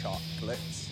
chocolates.